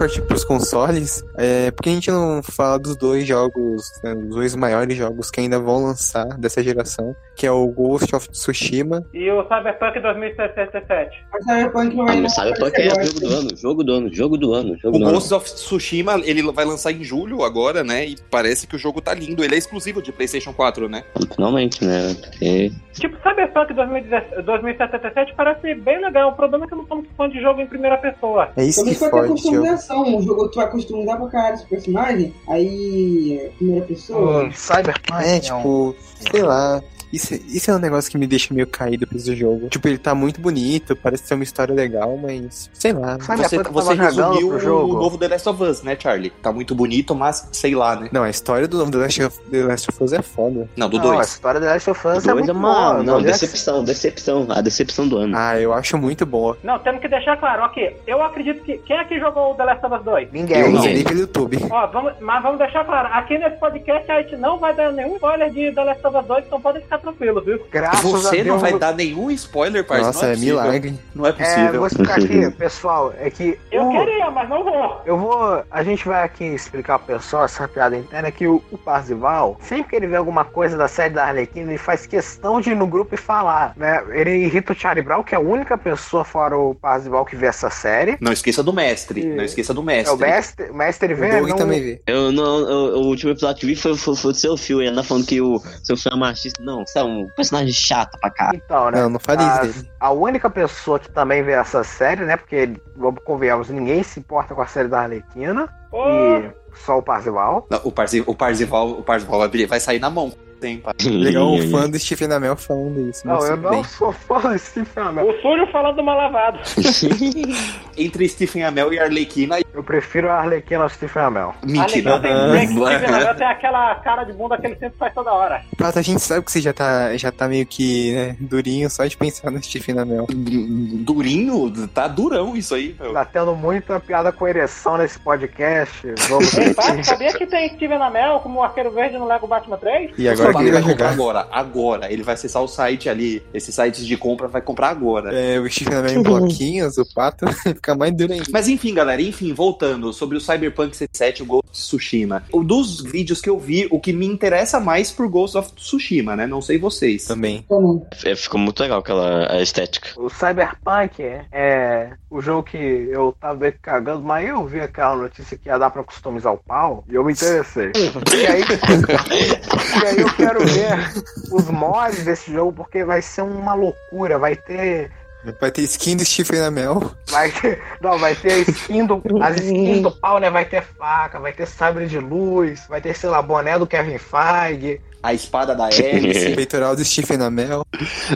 Partir pros consoles, é, por que a gente não fala dos dois jogos, né, dos dois maiores jogos que ainda vão lançar dessa geração, que é o Ghost of Tsushima E o Cyberpunk 2077. Mas Cyberpunk não Ah, que é jogo do ano? Jogo do ano, jogo do ano, jogo O do ano. Ghost of Tsushima, ele vai lançar em julho agora, né? E parece que o jogo tá lindo. Ele é exclusivo de PlayStation 4, né? Finalmente, né? Porque Tipo, Cyberpunk 2017 2077 parece bem legal. O problema é que eu não sou muito fã de jogo em primeira pessoa. É isso que Talvez vai ter customização. O jogo tu vai customizar pra caralho esse personagem. Aí, primeira pessoa. Cyberpunk É, um- tipo, sei lá. Isso, isso é um negócio que me deixa meio caído pra esse jogo. Tipo, ele tá muito bonito, parece ter uma história legal, mas sei lá. Sabe Você, você resumiu pro o jogo? novo The Last of Us, né, Charlie? Tá muito bonito, mas sei lá, né? Não, a história do novo The Last of, The Last of Us é foda. Não, do Não, a 2. história da Last of Us é dois muito é uma. boa. Não, Não, decepção, decepção. A decepção do ano. Ah, eu acho muito boa. Não, temos que deixar claro, ok. Eu acredito que. Quem aqui jogou o The Last of Us 2? Ninguém. Eu não. vi pelo YouTube. Ó, vamos, mas vamos deixar claro, aqui nesse podcast a gente não vai dar nenhum spoiler de The Last of Us 2, então podem ficar tranquilos, viu? Graças a Você Deus. não vai dar nenhum spoiler, parceiro. Nossa, não é, possível. milagre. Não é É, possível. vou explicar aqui, pessoal, é que Eu o- queria, mas não vou. eu vou, a gente vai aqui explicar pro pessoal essa piada interna que o, o Parzival, sempre que ele vê alguma coisa da série da Arlequina, ele faz questão de ir no grupo e falar, né? Ele irrita o Charlie Brown, que é a única pessoa fora o Parzival que vê essa série. Não esqueça do mestre. E- Não esqueça do É, mestre. o mestre, o mestre O vê, Doug não, também vê. Eu não. eu- o último episódio que vi foi, foi, foi do seu fio. Ele anda falando que o seu filho é machista. Não, um personagem chato pra cá. Então, né? Não, não fale a, isso dele. a única pessoa que também vê essa série, né? Porque, vamos convenhamos, ninguém se importa com a série da Arlequina. Ô, E só o Parzival. Não, o, Parzi, o Parzival, o Parzival vai, vai sair na mão. Tem, pá. Legal o fã do Stephen Amell falando isso. Não, eu não bem. sou fã desse filme. o Súlio falando mal lavado. Entre Stephen Amell e Arlequina. Eu prefiro a Arlequina ao Stephen Amell. Mentira. Ah, legal, tem, tem, aquela cara de bunda que ele sempre faz toda hora. Pato, a gente sabe que você já tá, já tá meio que né, durinho só de pensar no Stephen Amell. Durinho? Tá durão isso aí, meu. Tá tendo muita piada com ereção nesse podcast. Vamos Ei, sabia que tem Steven Amell como arqueiro verde no Lego Batman 3? E agora Agora que ele vai comprar jogar. agora. Agora. Ele vai acessar o site ali. Esses sites de compra vai comprar agora. É, o Stephen Amell em bloquinhos, o pato, fica mais duro ainda. Mas enfim, galera, enfim, voltando sobre o Cyberpunk 67 e o Ghost of Tsushima. O dos vídeos que eu vi, o que me interessa mais por Ghost of Tsushima, né? Não sei vocês. Também. Também. É, ficou muito legal aquela a estética. O Cyberpunk é o jogo que eu tava meio que cagando, mas eu vi aquela notícia que ia dar pra customizar o pau e eu me interessei. E aí, e aí eu quero ver os mods desse jogo porque vai ser uma loucura. Vai ter. Vai ter skin do Stephen Amell. Vai ter. Não, vai ter skin do. As skins do pau, né? Vai ter faca, vai ter sabre de luz, vai ter, sei lá, boné do Kevin Feige. A espada da hélice. Peitoral do Stephen Amell.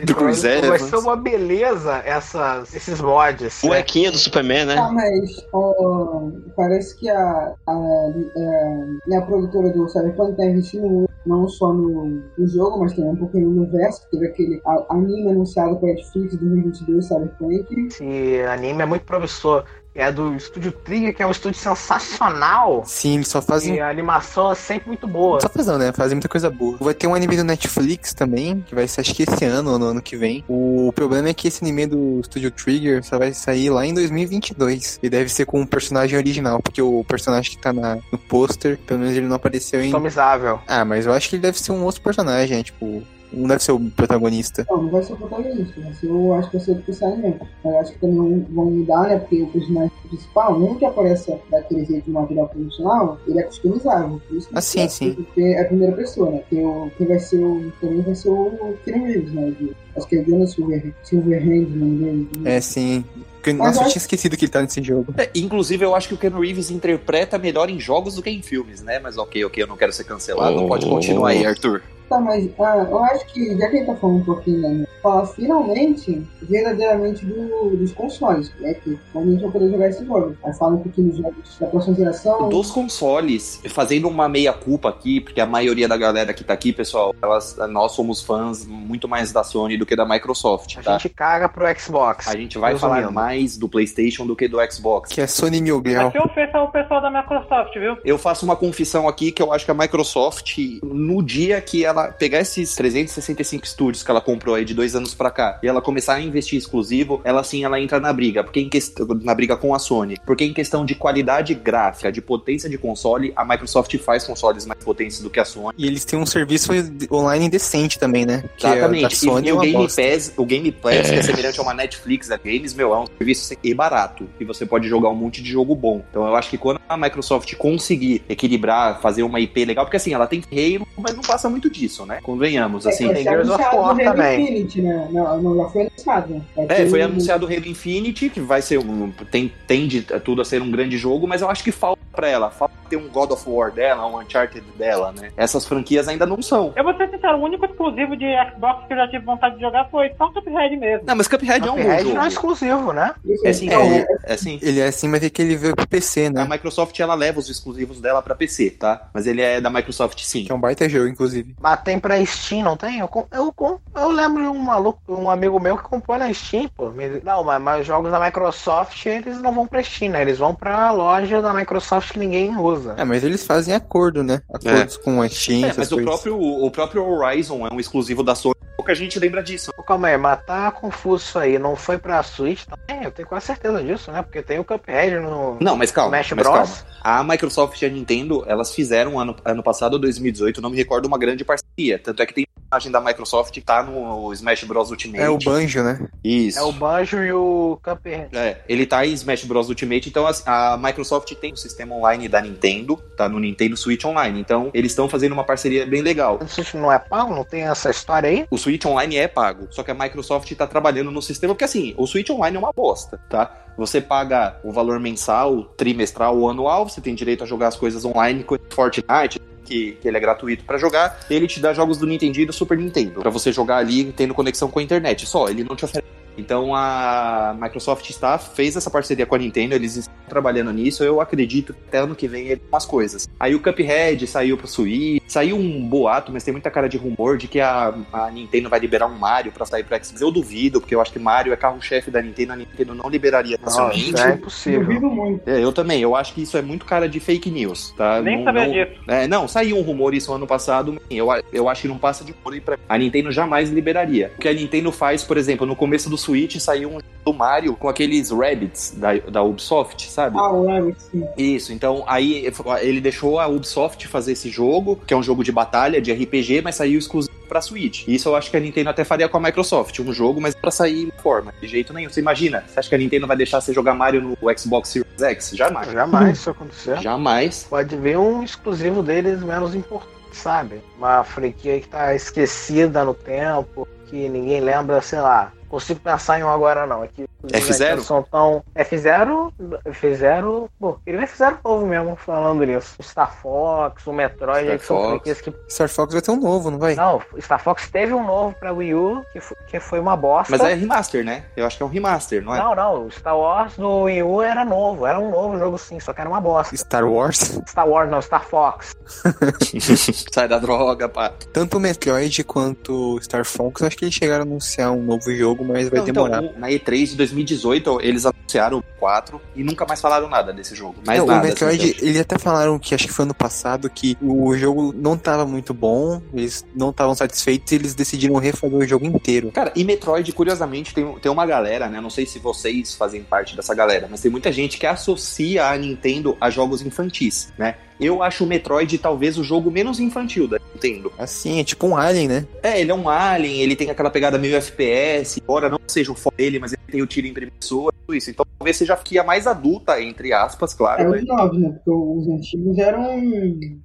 Do Chris Vai Evans. ser uma beleza essas, esses mods. né? Cuequinha do Superman, né? Ah, mas ó, parece que a, a, a, a produtora do Cyberpunk está investindo não só no, no jogo, mas também um pouquinho no universo. Teve aquele a- anime anunciado para Netflix 2022, Cyberpunk. Esse anime é muito promissor. É do estúdio Trigger, que é um estúdio sensacional. Sim, eles só fazem. E a animação é sempre muito boa. Só fazendo, né? Fazem muita coisa boa. Vai ter um anime do Netflix também, que vai ser acho que esse ano ou no ano que vem. O problema é que esse anime do Studio Trigger só vai sair lá em 2022. E deve ser com o personagem original, porque o personagem que tá na, no pôster, pelo menos ele não apareceu em. Customizável. Ah, mas eu acho que ele deve ser um outro personagem, né? Tipo, não deve ser o protagonista. Não, não vai ser o protagonista, vai ser o, acho que vai ser o personagem mesmo. Mas acho que também vão, vão mudar, né? Porque o personagem principal, um que aparece daquele jeito de material promocional, ele é customizável. Por isso que Ah, sim, é, sim. Porque é a primeira pessoa, né? Porque o, quem vai ser o. Também vai ser o Keanu Reeves, né? De, acho que é Jonas Silver, Silverhand, o nome dele. É, sim. Mas nossa, eu tinha esquecido que ele tá nesse jogo. É, inclusive, eu acho que o Ken Reeves interpreta melhor em jogos do que em filmes, né? Mas ok, ok, eu não quero ser cancelado. Oh. Pode continuar aí, Arthur. Tá, mas ah, eu acho que, já que ele tá falando um pouquinho, né, falar finalmente, verdadeiramente do, dos consoles, né, que realmente vai poder jogar esse jogo. Aí fala um pouquinho dos jogos da próxima geração. Dos consoles, fazendo uma meia-culpa aqui, porque a maioria da galera que tá aqui, pessoal, elas, nós somos fãs muito mais da Sony do que da Microsoft, A tá? gente caga pro Xbox. A gente vai falar mais do PlayStation do que do Xbox. Que é Sony Mil Vai Grau. ser ofensa ao pessoal da Microsoft, viu? Eu faço uma confissão aqui que eu acho que a Microsoft, no dia que ela pegar esses 365 estúdios que ela comprou aí de dois anos pra cá e ela começar a investir exclusivo, ela sim ela entra na briga, porque em questão na briga com a Sony, porque em questão de qualidade gráfica, de potência de console, a Microsoft faz consoles mais potentes do que a Sony. E eles têm um serviço online decente também, né? Que é da Exatamente. Sony e é o uma Game. Pass, o Game Pass, que é semelhante a uma Netflix da Games, meu, é um serviço e barato. E você pode jogar um monte de jogo bom. Então eu acho que quando a Microsoft conseguir equilibrar, fazer uma IP legal, porque assim, ela tem Halo, mas não passa muito disso, né? Convenhamos, assim. vai tem Gears of anunciado War também. Infinity, né? Não, não, já foi anunciado. né? É, ter foi um- anunciado o Halo Infinity, que vai ser um. Tem, tende tudo a ser um grande jogo, mas eu acho que falta pra ela. Falta ter um God of War dela, um Uncharted dela, né? Essas franquias ainda não são. Eu vou ser sincero, o único exclusivo de Xbox que eu já tive vontade de jogar foi só o Cuphead mesmo. Não, mas Cuphead é um bom Cuphead não é jogo. exclusivo, né? Isso É sim, Então, é, é sim. Ele é assim, mas é que ele veio pro PC, A né? Microsoft ela leva os exclusivos dela pra PC, tá? Mas ele é da Microsoft sim. Que é um baita jogo, inclusive. Mas tem pra Steam, não tem? Eu, eu, eu lembro de um maluco, um amigo meu que comprou na Steam, pô. Não, mas, mas os jogos da Microsoft, eles não vão pra Steam, né? Eles vão pra loja da Microsoft que ninguém usa. É, mas eles fazem acordo, né? Acordos com a Steam, É, essas mas o próprio, o próprio Horizon é um exclusivo da Sony. Pouca gente lembra disso. Pô, Calma aí, mas tá confuso isso aí. Não foi pra Switch também? Eu tenho quase certeza disso, né? Porque tem o Cuphead no Não, mas calma. Smash mas Bros. calma. A Microsoft e a Nintendo, elas fizeram ano, ano passado, 2018, não me recordo, uma grande parceria. Tanto é que tem personagem da Microsoft que tá no Smash Bros Ultimate. É o Banjo, né? Isso. É o Banjo e o Cuphead. É, ele tá em Smash Bros Ultimate, então assim, a Microsoft tem o sistema online da Nintendo, tá no Nintendo Switch Online. Então, eles estão fazendo uma parceria bem legal. O Switch não é pago? Não tem essa história aí? O Switch Online é pago, só que a Microsoft tá trabalhando no sistema, porque assim, o Switch Online é uma bosta, tá? Você paga o valor mensal, trimestral ou anual, você tem direito a jogar as coisas online com Fortnite, que, que ele é gratuito pra jogar. Ele te dá jogos do Nintendo e do Super Nintendo, pra você jogar ali tendo conexão com a internet. Só, ele não te oferece Então a Microsoft está, fez essa parceria com a Nintendo, eles estão trabalhando nisso, eu acredito que até ano que vem ele umas coisas. Aí o Cuphead saiu pro Switch, saiu um boato, mas tem muita cara de rumor de que a, a Nintendo vai liberar um Mario pra sair pro Xbox. Eu duvido, porque eu acho que Mario é carro-chefe da Nintendo, a Nintendo não liberaria facilmente. Nossa, é impossível. Duvido muito. É, eu também, eu acho que isso é muito cara de fake news, tá? Nem não, sabia não- disso. é, não, saiu um rumor isso ano passado, eu, eu acho que não passa de rumor e pra a Nintendo jamais liberaria. O que a Nintendo faz, por exemplo, no começo do Switch saiu um jogo do Mario com aqueles rabbits da, da Ubisoft, sabe? Ah, o Rabbit, sim. Isso, então aí ele deixou a Ubisoft fazer esse jogo, que é um jogo de batalha, de RPG, mas saiu exclusivo pra Switch. Isso eu acho que a Nintendo até faria com a Microsoft, um jogo, mas pra sair forma, de jeito nenhum. Você imagina? Você acha que a Nintendo vai deixar você jogar Mario no Xbox Series X? Jamais. Jamais isso acontecer. Jamais. Pode ver um exclusivo deles menos importante, sabe? Uma franquia que tá esquecida no tempo, que ninguém lembra, sei lá. Consigo pensar em um agora não. Aqui, F0? São tão... F0, F0, pô, ele vai F0 novo mesmo falando nisso. O Star Fox, o Metroid, Star que são Fox. franquias que. Star Fox vai ter um novo, não vai? Não, Star Fox teve um novo pra Wii U, que foi, que foi uma bosta. Mas é remaster, né? Eu acho que é um remaster, não é? Não, não, o Star Wars do Wii U era novo, era um novo jogo sim, só que era uma bosta. Star Wars. Star Wars não, Star Fox. Sai da droga, pá. Tanto o Metroid quanto o Star Fox, eu acho que eles chegaram a anunciar um novo jogo, mas vai Não, então, demorar. o- na E3 de 2018, eles anunciaram o 4 e nunca mais falaram nada desse jogo. Mais Não, nada. o Metroid, assim, eles até falaram que acho que foi ano passado que o jogo não tava muito bom, eles não estavam satisfeitos e eles decidiram refazer o jogo inteiro. Cara, e Metroid, curiosamente, tem, tem uma galera, né? Não sei se vocês fazem parte dessa galera, mas tem muita gente que associa a Nintendo a jogos infantis, né? Eu acho o Metroid talvez o jogo menos infantil da Nintendo. Assim, é tipo um Alien, né? É, ele é um alien, ele tem aquela pegada meio FPS, embora não seja o foco dele, mas ele tem o tiro em primeira pessoa, tudo isso. Então talvez seja a mais adulta, entre aspas, claro. É né? os novos, né? Porque os antigos eram.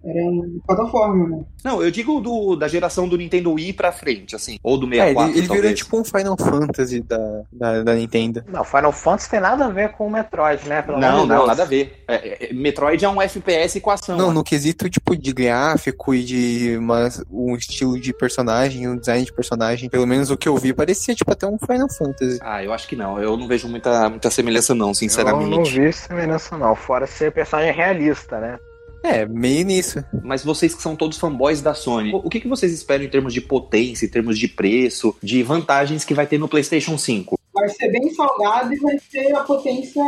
eram plataforma, né? Não, eu digo do, da geração do Nintendo Wii pra frente, assim. Ou do É, 64, ele, ele virou tipo um Final Fantasy da, da, da Nintendo. Não, Final Fantasy tem nada a ver com o Metroid, né? Pelo Não, não, Deus. nada a ver. É, é, Metroid é um FPS com Não, né? no quesito tipo de gráfico e de uma, um estilo de personagem, um design de personagem, pelo menos o que eu vi, parecia tipo até um Final Fantasy. Ah, eu acho que não. Eu não vejo muita, muita semelhança, não, Eu não sinceramente. vi semelhança não, fora ser personagem realista, né? É, meio nisso. Mas vocês que são todos fanboys da Sony, o que, que vocês esperam em termos de potência, em termos de preço, de vantagens que vai ter no PlayStation 5? Vai ser bem salgado e vai ter a potência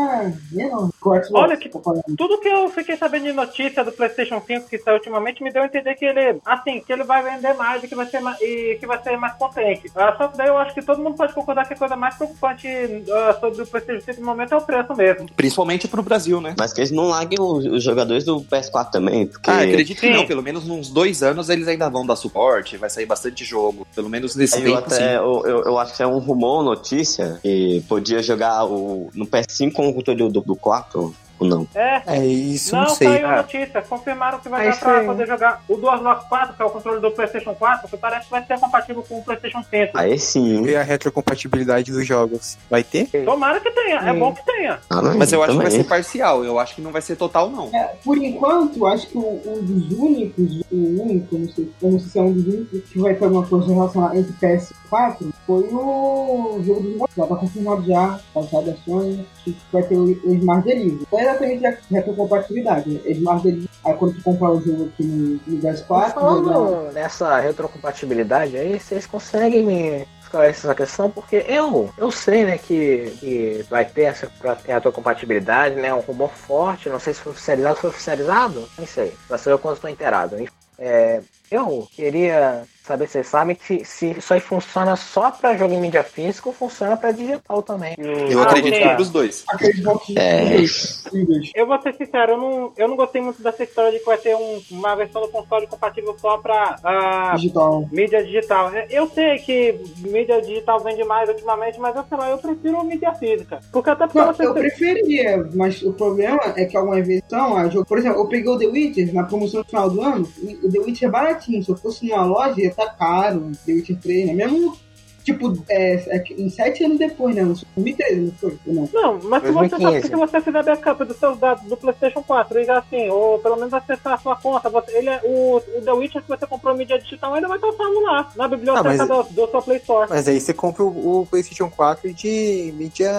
menor. Olha que-. Tudo que eu fiquei sabendo de notícia do PlayStation 5 que saiu ultimamente me deu a entender que ele, assim, que ele vai vender mais e que vai ser mais, e que vai ser mais potente. Ah, só que daí eu acho que todo mundo pode concordar que a coisa mais preocupante ah, sobre o PlayStation 5 no momento é o preço mesmo. Principalmente pro Brasil, né? Mas que eles não larguem os, os jogadores do PS4 também, porque Ah, acredito que Sim. não. Pelo menos uns dois anos eles ainda vão dar suporte, vai sair bastante jogo. Pelo menos nesse eu, tempo, até, eu, eu, eu acho que é um rumor, notícia, que podia jogar o, no PS5 com o controle do, do 4 impacto ou não. É. É, isso Não, não sei. saiu a Ah. notícia. Confirmaram que vai É dar pra aí. poder jogar o DualShock 4, que é o controle do PlayStation 4, que parece que vai ser compatível com o PlayStation 5. Aí sim. E a retrocompatibilidade dos jogos. Vai ter? Tomara que tenha, é bom que tenha. Ah, não, Mas eu acho que vai ser parcial, eu acho que não vai ser total, não. É, por enquanto, acho que um dos únicos, o único, não sei, não sei se é um dos únicos, que vai ter alguma coisa relacionada entre PS4 foi o jogo dos. Já tá confirmado já, já da Sony, que vai ter o, o Smart Delivery. Não é exatamente a retrocompatibilidade, né? Smart Delivery, aí quando tu comprar o jogo aqui no, no PS4, vai dar- Falando nessa retrocompatibilidade aí, vocês conseguem me esclarecer essa questão? Porque eu, eu sei, né, que, que vai ter essa retrocompatibilidade, né, um rumor forte, não sei se foi oficializado, foi oficializado? Nem sei, sei eu quando estou inteirado. É, eu queria saber se vocês sabem que se isso aí funciona só para jogo em mídia física ou funciona para digital também. Eu Ah, acredito que é pros dois. É. Eu vou ser sincero, eu não, eu não gostei muito dessa história de que vai ter um- uma versão do console compatível só pra ah, digital. mídia digital. É, Eu sei que mídia digital vende mais ultimamente, mas eu sei lá, eu prefiro mídia física. Porque até porque Não, você eu preferia, mas o problema é que algumas vezes são, a jogo, por exemplo, eu peguei o The Witcher na promoção no final do ano, e o The Witcher é baratinho, se eu fosse numa loja estar caro, Witcher 3, né? Mesmo tipo, é, é, em sete anos depois, né? 2013, não foi? Não? Não, mas se você, 2015. se você fizer backup dos seus dados do PlayStation 4 e assim, ou pelo menos acessar a sua conta, você, ele é, o, o The Witcher que você comprou em mídia digital ainda vai estar salvo lá, na biblioteca Ah, mas- do, do seu Play Store. Mas aí você compra o, o PlayStation 4 de mídia.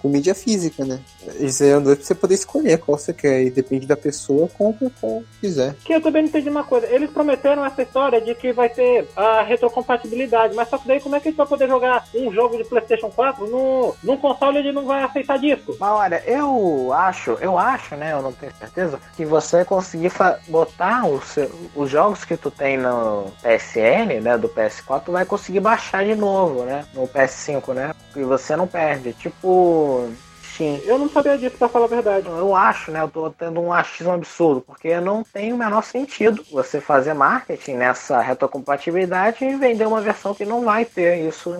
com mídia física, né? Isso é um dois pra você poder escolher qual você quer. E depende da pessoa, compra qual quiser. Que eu também entendi uma coisa. Eles prometeram essa história de que vai ter a retrocompatibilidade, mas só que daí como é que a gente vai poder jogar um jogo de PlayStation 4 no, num console ele não vai aceitar disco? Mas olha, eu acho, eu acho, né? Eu não tenho certeza, que você conseguir botar os, os jogos que tu tem no PSN, né? Do PS4, tu vai conseguir baixar de novo, né? No PS5, né? E você não perde. Tipo. Steam. Eu não sabia disso, pra falar a verdade. Eu acho, né? Eu tô tendo um achismo absurdo, porque não tem o menor sentido você fazer marketing nessa retrocompatibilidade e vender uma versão que não vai ter isso,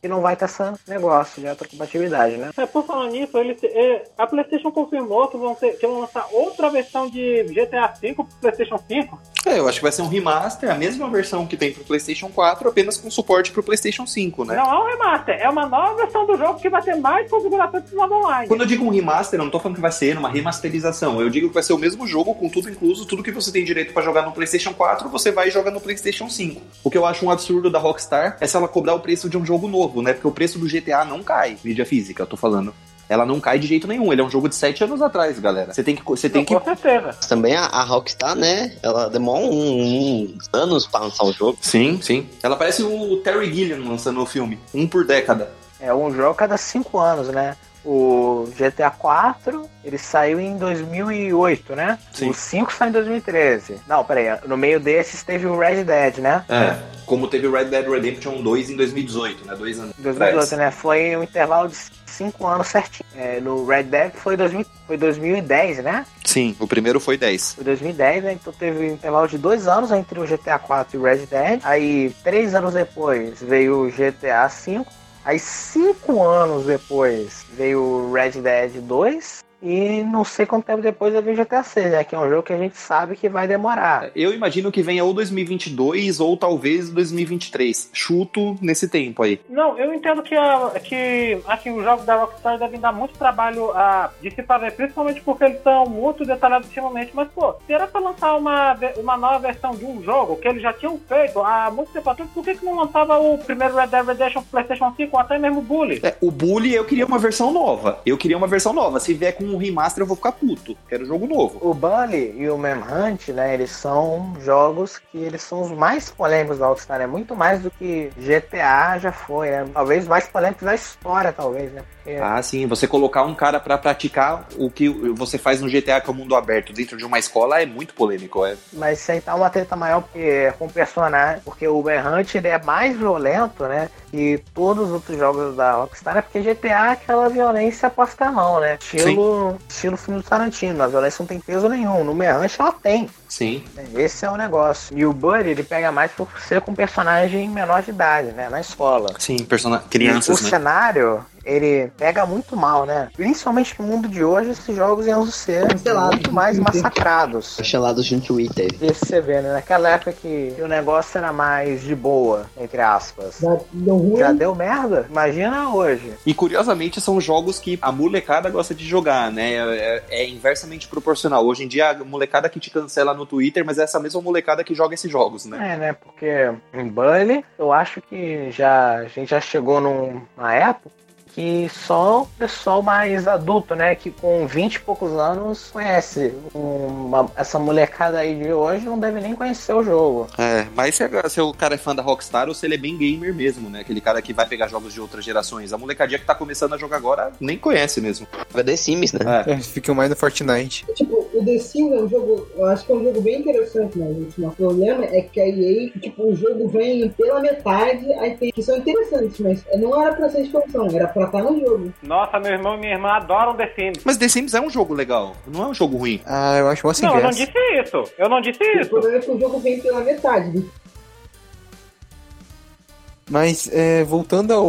que não vai ter esse negócio de retrocompatibilidade, né? É, por falar nisso, eles, é, a PlayStation confirmou que vão, ter, que vão lançar outra versão de GTA V pro PlayStation 5. É, eu acho que vai ser um remaster, a mesma versão que tem pro PlayStation 4, apenas com suporte pro PlayStation 5, né? Não é um remaster, é uma nova versão do jogo que vai ter mais configuração de modo online. Quando eu digo um remaster, eu não tô falando que vai ser uma remasterização. Eu digo que vai ser o mesmo jogo, com tudo incluso, tudo que você tem direito pra jogar no PlayStation 4, você vai jogar no PlayStation 5. O que eu acho um absurdo da Rockstar é se ela cobrar o preço de um jogo novo, né? Porque o preço do GTA não cai, mídia física, eu tô falando. Ela não cai de jeito nenhum. Ele é um jogo de 7 anos atrás, galera. Você tem que. Você tem Não, que... Com certeza. Mas também a, a Rockstar, né? Ela demora um- uns anos pra lançar o jogo. Sim, sim. Ela parece o Terry Gilliam lançando o filme. Um por década. É um jogo a cada cinco anos, né? O GTA 4, ele saiu em 2008, né? Sim. O 5 saiu em 2013. Não, peraí, no meio desses teve o Red Dead, né? É. Como teve o Red Dead Redemption 2 em 2018, né? Dois anos. Em 2018, atrás. né? Foi um intervalo de cinco anos certinho. É, no Red Dead foi, 2000, foi 2010, né? Sim, o primeiro foi 10. Foi 2010, né? Então teve um intervalo de dois anos entre o GTA 4 e o Red Dead. Aí, três anos depois, veio o GTA 5. Aí, cinco anos depois, veio o Red Dead 2. E não sei quanto tempo depois veio o GTA 6, né? Que é um jogo que a gente sabe que vai demorar. Eu imagino que venha ou 2022 ou talvez 2023. Chuto nesse tempo aí. Não, eu entendo que, a, que assim, os jogos da Rockstar devem dar muito trabalho a, de se fazer, principalmente porque eles são muito detalhados ultimamente. Mas, pô, será pra lançar uma, uma nova versão de um jogo que eles já tinham feito há muito tempo atrás, por que, que não lançava o primeiro Red Dead Redemption PlayStation 5 ou até mesmo o Bully? É, o Bully eu queria uma versão nova. Eu queria uma versão nova. Se vier com um remaster, eu vou ficar puto. Quero jogo novo. O Bully e o Manhunt, né? Eles são jogos que eles são os mais polêmicos da Rockstar, né? Muito mais do que GTA já foi, né? Talvez mais polêmicos da história, talvez, né? Porque Ah, sim. Você colocar um cara pra praticar o que você faz no GTA, que é o mundo aberto, dentro de uma escola, é muito polêmico. É. Mas isso aí tá uma treta maior porque, com o personagem, porque o Manhunt ele é mais violento, né? Que todos os outros jogos da Rockstar, né? Porque GTA é aquela violência posta a mão, né? Estilo, estilo filme do Tarantino. A violência não tem peso nenhum. No Manhunt ela tem. Sim. Esse é o negócio. E o Buddy, ele pega mais por ser com personagem menor de idade, né? Na escola. Sim, persona... crianças, o né? cenário, ele pega muito mal, né? Principalmente no mundo de hoje, esses jogos iam ser Cancelados. muito mais massacrados. Chelados no Twitter. Esse você vê, né? Naquela época que o negócio era mais de boa, entre aspas. Já deu ruim. Já deu merda? Imagina hoje. E curiosamente são jogos que a molecada gosta de jogar, né? É, é inversamente proporcional. Hoje em dia a molecada que te cancela no Twitter, mas é essa mesma molecada que joga esses jogos, né? É, né? Porque em Bully, eu acho que já, a gente já chegou numa época que só o pessoal mais adulto, né? Que com 20 e poucos anos conhece. Uma- essa molecada aí de hoje não deve nem conhecer o jogo. É, mas se, se o cara é fã da Rockstar ou se ele é bem gamer mesmo, né? Aquele cara que vai pegar jogos de outras gerações. A molecadinha que tá começando a jogar agora nem conhece mesmo. Vai The Sims, né? É. É, ficam mais no Fortnite. Tipo, o The Sims é um jogo, eu acho que é um jogo bem interessante, né, gente? Mas o problema é que a EA, tipo, o jogo vem pela metade, aí tem que são interessantes, mas não era pra ser expansão, era pra estar no jogo. Nossa, meu irmão e minha irmã adoram The Sims. Mas The Sims é um jogo legal, não é um jogo ruim. Ah, eu acho sem Não, eu não disse isso. Eu não disse O isso. problema é que o jogo vem pela metade. Mas, é, voltando ao,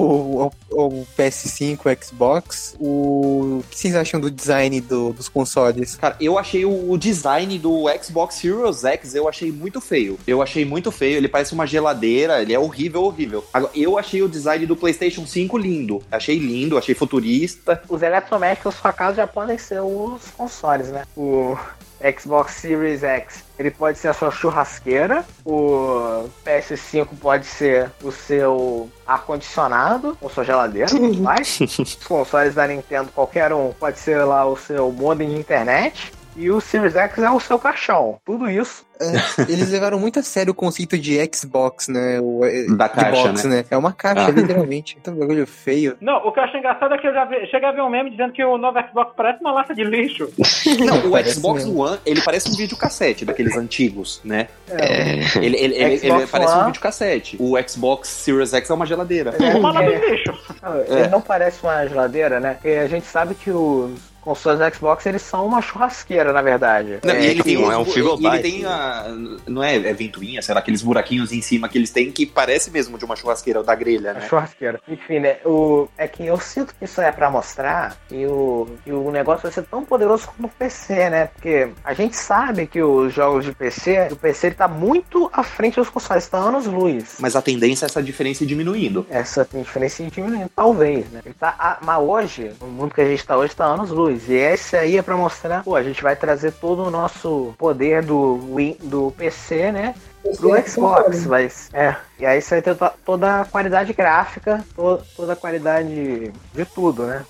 ao, o PS5, o Xbox. O... o que vocês acham do design do- dos consoles? Cara, eu achei o, o design do Xbox Series X, eu achei muito feio. Eu achei muito feio, ele parece uma geladeira, ele é horrível, horrível. Agora, eu achei o design do PlayStation 5 lindo. Achei lindo, achei futurista. Os eletrodomésticos, por acaso, já podem ser os consoles, né? O Xbox Series X, ele pode ser a sua churrasqueira. O PS5 pode ser o seu ar-condicionado ou sua geladeira, mais. Os consoles da Nintendo, qualquer um, pode ser lá o seu modem de internet. E o Series X é o seu caixão. Tudo isso. É, eles levaram muito a sério o conceito de Xbox, né? O, é, Da caixa, box, né? É uma caixa, Ah. literalmente. Então, bagulho feio. Não, o que eu acho engraçado é que eu já vi, cheguei a ver um meme dizendo que o novo Xbox parece uma lata de lixo. Não, o Xbox mesmo. One, ele parece um videocassete daqueles antigos, né? É, Ele, ele, ele, Xbox ele parece um videocassete. O Xbox Series X é uma geladeira. É uma lata É. de lixo. Ele não parece uma geladeira, né? Porque a gente sabe que os consoles da Xbox, eles são uma churrasqueira, na verdade. Não, É, e ele tem uns é um frigobar, ele tem a. Não é, é ventoinha, será? Aqueles buraquinhos em cima que eles têm que parece mesmo de uma churrasqueira da grelha, A né? churrasqueira. Enfim, né? O, é que eu sinto que isso é pra mostrar que o, que o negócio vai ser tão poderoso como o PC, né? Porque a gente sabe que os jogos de PC, o PC ele tá muito à frente dos consoles, tá anos luz. Mas a tendência é essa diferença ir diminuindo. Essa diferença ir diminuindo, talvez, né? Ele tá, a- mas hoje, no mundo que a gente tá hoje, tá anos luz. E esse aí é pra mostrar, pô, a gente vai trazer todo o nosso poder do, Win, do PC, né? pro é Xbox, vai. É. E aí você vai ter to- toda a qualidade gráfica, to- toda a qualidade de tudo, né?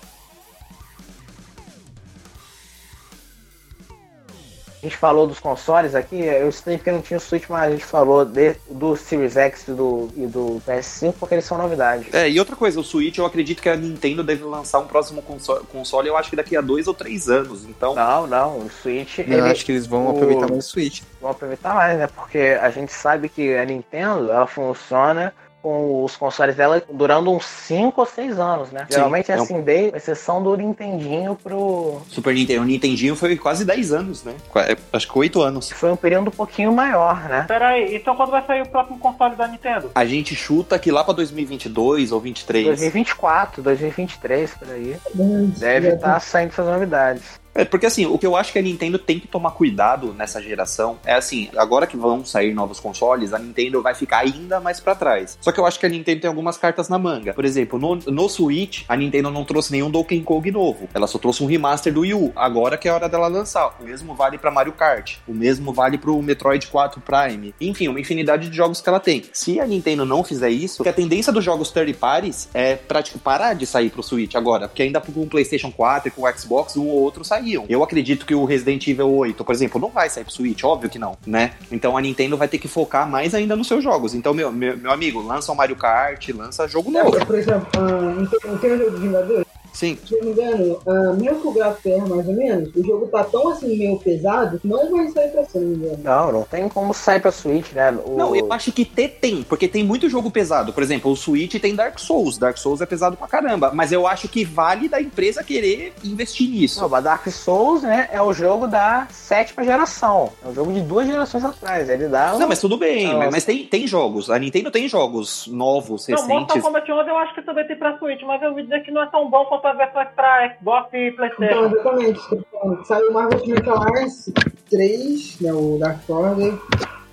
A gente falou dos consoles aqui, eu estranho porque não tinha o Switch, mas a gente falou de- do Series X e do, e do PS5 porque eles são novidades. É, e outra coisa, o Switch, eu acredito que a Nintendo deve lançar um próximo console, console eu acho que daqui a dois ou três anos. Então, Não, não, o Switch Eu ele acho que eles vão o- aproveitar mais o Switch. vão aproveitar mais, né? Porque a gente sabe que a Nintendo ela funciona com os consoles dela durando uns 5 ou 6 anos, né? Sim, Geralmente é assim, de exceção do Nintendinho pro. Super Nintendo, o Nintendinho foi quase 10 anos, né? É, Acho que 8 anos. Foi um período um pouquinho maior, né? Pera aí, então quando vai sair o próximo console da Nintendo? A gente chuta que lá pra 2022 ou 23. 2024, 2023, por aí. Deve estar saindo essas novidades. É, porque assim, o que eu acho que a Nintendo tem que tomar cuidado nessa geração é assim, agora que vão sair novos consoles, a Nintendo vai ficar ainda mais pra trás. Só que eu acho que a Nintendo tem algumas cartas na manga. Por exemplo, no, no Switch, a Nintendo não trouxe nenhum Donkey Kong novo. Ela só trouxe um remaster do Wii U. Agora que é a hora dela lançar. O mesmo vale pra Mario Kart. O mesmo vale pro Metroid 4 Prime. Enfim, uma infinidade de jogos que ela tem. Se a Nintendo não fizer isso, que a tendência dos jogos third parties é pra, tipo, parar de sair pro Switch agora. Porque ainda com o PlayStation 4 e com o Xbox, um ou outro saíam. Eu acredito que o Resident Evil 8, por exemplo, não vai sair pro Switch, óbvio que não, né? Então a Nintendo vai ter que focar mais ainda nos seus jogos. Então, meu, meu, meu amigo, lança o Mario Kart, lança jogo novo. É, por exemplo, não tem- não tem o jogo dos Vingadores? Sim. Se eu não me engano, mesmo que o gráfico erra mais ou menos, o jogo tá tão assim meio pesado que não vai sair pra eu não. Não, não tem como sair pra Switch, né? O... Não, eu acho que ter tem, porque tem muito jogo pesado. Por exemplo, o Switch tem Dark Souls. Dark Souls é pesado pra caramba. Mas eu acho que vale da empresa querer investir nisso. Não, mas Dark Souls, né, é o jogo da sétima geração. É um jogo de duas gerações atrás. Ele dá um... Não, mas tudo bem, mas, mas tem, tem jogos. A Nintendo tem jogos novos, Não, Mortal recentes. Kombat 11 eu acho que também tem pra Switch, mas eu ouvi dizer que não é tão bom quanto as versões pra Xbox e Então, Playstation. exatamente. tô falando. Saiu o Marvel Alliance 3, né, o Dark Order,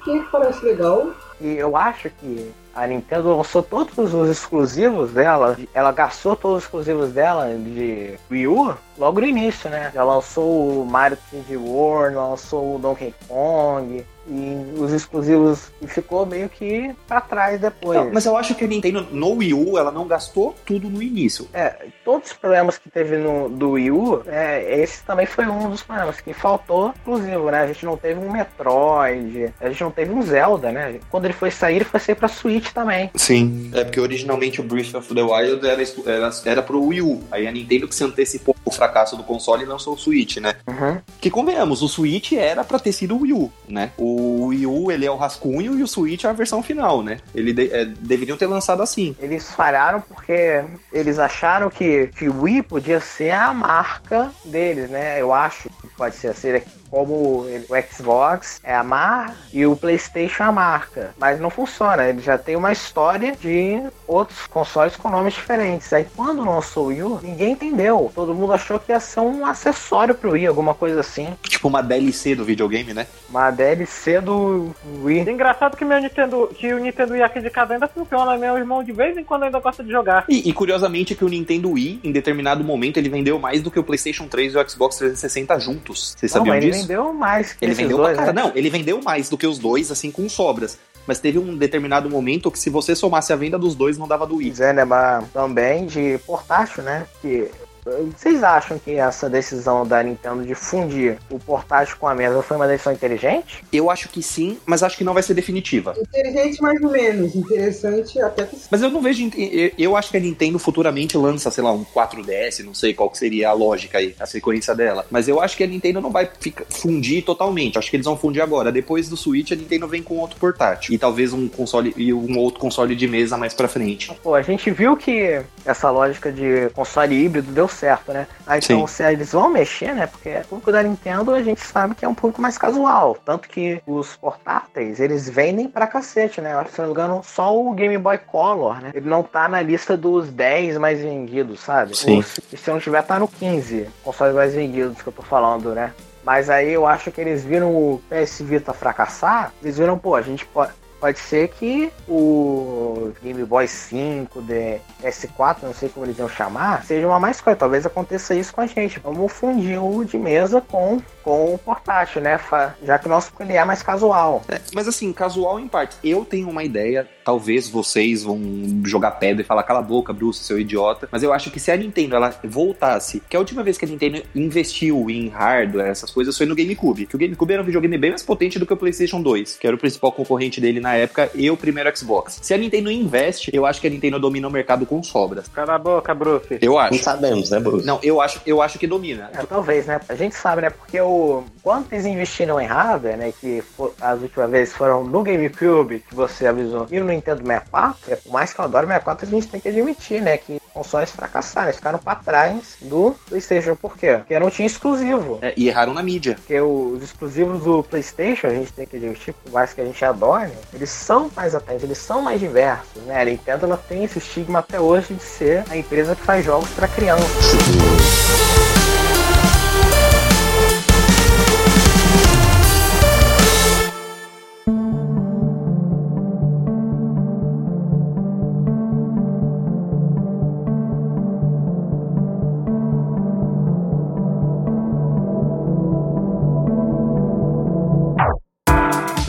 que parece legal. E eu acho que a Nintendo lançou todos os exclusivos dela. Ela gastou todos os exclusivos dela de Wii U logo no início, né? Já lançou o Mario 3D World, lançou o Donkey Kong. E os exclusivos ficou meio que pra trás depois. Não, mas eu acho que a Nintendo no Wii U ela não gastou tudo no início. É, todos os problemas que teve no, do Wii U, é, esse também foi um dos problemas, que faltou exclusivo, né? A gente não teve um Metroid, a gente não teve um Zelda, né? Quando ele foi sair, ele foi sair pra Switch também. Sim. É porque originalmente o Breath of the Wild era, era, era pro Wii U. Aí a Nintendo que se antecipou o fracasso do console e lançou o Switch, né? Uhum. Que convenhamos, o Switch era pra ter sido o Wii U, né? O Wii U, ele é o rascunho e o Switch é a versão final, né? Ele de- é, deveriam ter lançado assim. Eles falharam porque eles acharam que, que o Wii podia ser a marca deles, né? Eu acho que pode ser, ser como o Xbox é a marca e o PlayStation é a marca. Mas não funciona, ele já tem uma história de outros consoles com nomes diferentes. Aí quando lançou o Wii U, ninguém entendeu. Todo mundo achou que ia ser um acessório pro Wii, alguma coisa assim. Tipo uma DLC do videogame, né? Uma DLC do Wii. Engraçado que meu Nintendo, que o Nintendo Wii aqui de casa ainda funciona, meu irmão de vez em quando ainda gosta de jogar. E, e curiosamente que o Nintendo Wii, em determinado momento, ele vendeu mais do que o PlayStation 3 e o Xbox 360 juntos. Vocês Não, sabiam disso? Vendeu mais que Ele vendeu dois, pra cara. né? Não, ele vendeu mais do que os dois, assim, com sobras. Mas teve um determinado momento que se você somasse a venda dos dois, não dava do Wii. Pois é, né, também de portátil, né? Que vocês acham que essa decisão da Nintendo de fundir o portátil com a mesa foi uma decisão inteligente? Eu acho que sim, mas acho que não vai ser definitiva. Inteligente mais ou menos, interessante até que sim. Mas eu não vejo. eu- Eu acho que a Nintendo futuramente lança, sei lá, um 4DS, não sei qual que seria a lógica aí, a sequência dela. Mas eu acho que a Nintendo não vai fundir totalmente. Acho que eles vão fundir agora. Depois do Switch, a Nintendo vem com outro portátil. E talvez um console e um outro console de mesa mais pra frente. Pô, a gente viu que essa lógica de console híbrido deu certo, né? Aí, então, Sim. se eles vão mexer, né? Porque o público da Nintendo a gente sabe que é um público mais casual. Tanto que os portáteis, eles vendem pra cacete, né? Eu acho que, se não me engano, só o Game Boy Color, né? Ele não tá na lista dos 10 mais vendidos, sabe? Sim. Se, se não tiver, tá no 15 consoles mais vendidos que eu tô falando, né? Mas aí eu acho que eles viram o PS Vita fracassar, eles viram, pô, a gente pode. Pode ser que o Game Boy 5, de S4, não sei como eles iam chamar, seja uma mais coisa. Talvez aconteça isso com a gente. Vamos fundir o de mesa com, com o portátil, né? Já que o nosso ele é mais casual. É, mas assim, casual em parte. Eu tenho uma ideia, talvez vocês vão jogar pedra e falar cala a boca, Bruce, seu idiota. Mas eu acho que se a Nintendo ela voltasse, que a última vez que a Nintendo investiu em hardware, essas coisas, foi no GameCube. Que o GameCube era um videogame bem mais potente do que o PlayStation 2, que era o principal concorrente dele na época, e o primeiro Xbox. Se a Nintendo investe, eu acho que a Nintendo domina o mercado com sobras. Cala a boca, Bruce. Eu Não acho. sabemos, né, Bruce? Não, eu acho, eu acho que domina. É, talvez, né? A gente sabe, né? Porque o quando eles investiram em hardware, né? Que fo- as últimas vezes foram no GameCube, que você avisou, e no Nintendo 64, é, por mais que eu adore o 64, a gente tem que admitir, né? Que consoles fracassaram, eles ficaram pra trás do PlayStation. Por quê? Porque não tinha exclusivo. É, e erraram na mídia. Porque os exclusivos do PlayStation, a gente tem que admitir, por mais que a gente adore, eles são mais atentos, eles são mais diversos, né? A Nintendo ela tem esse estigma até hoje de ser a empresa que faz jogos pra criança.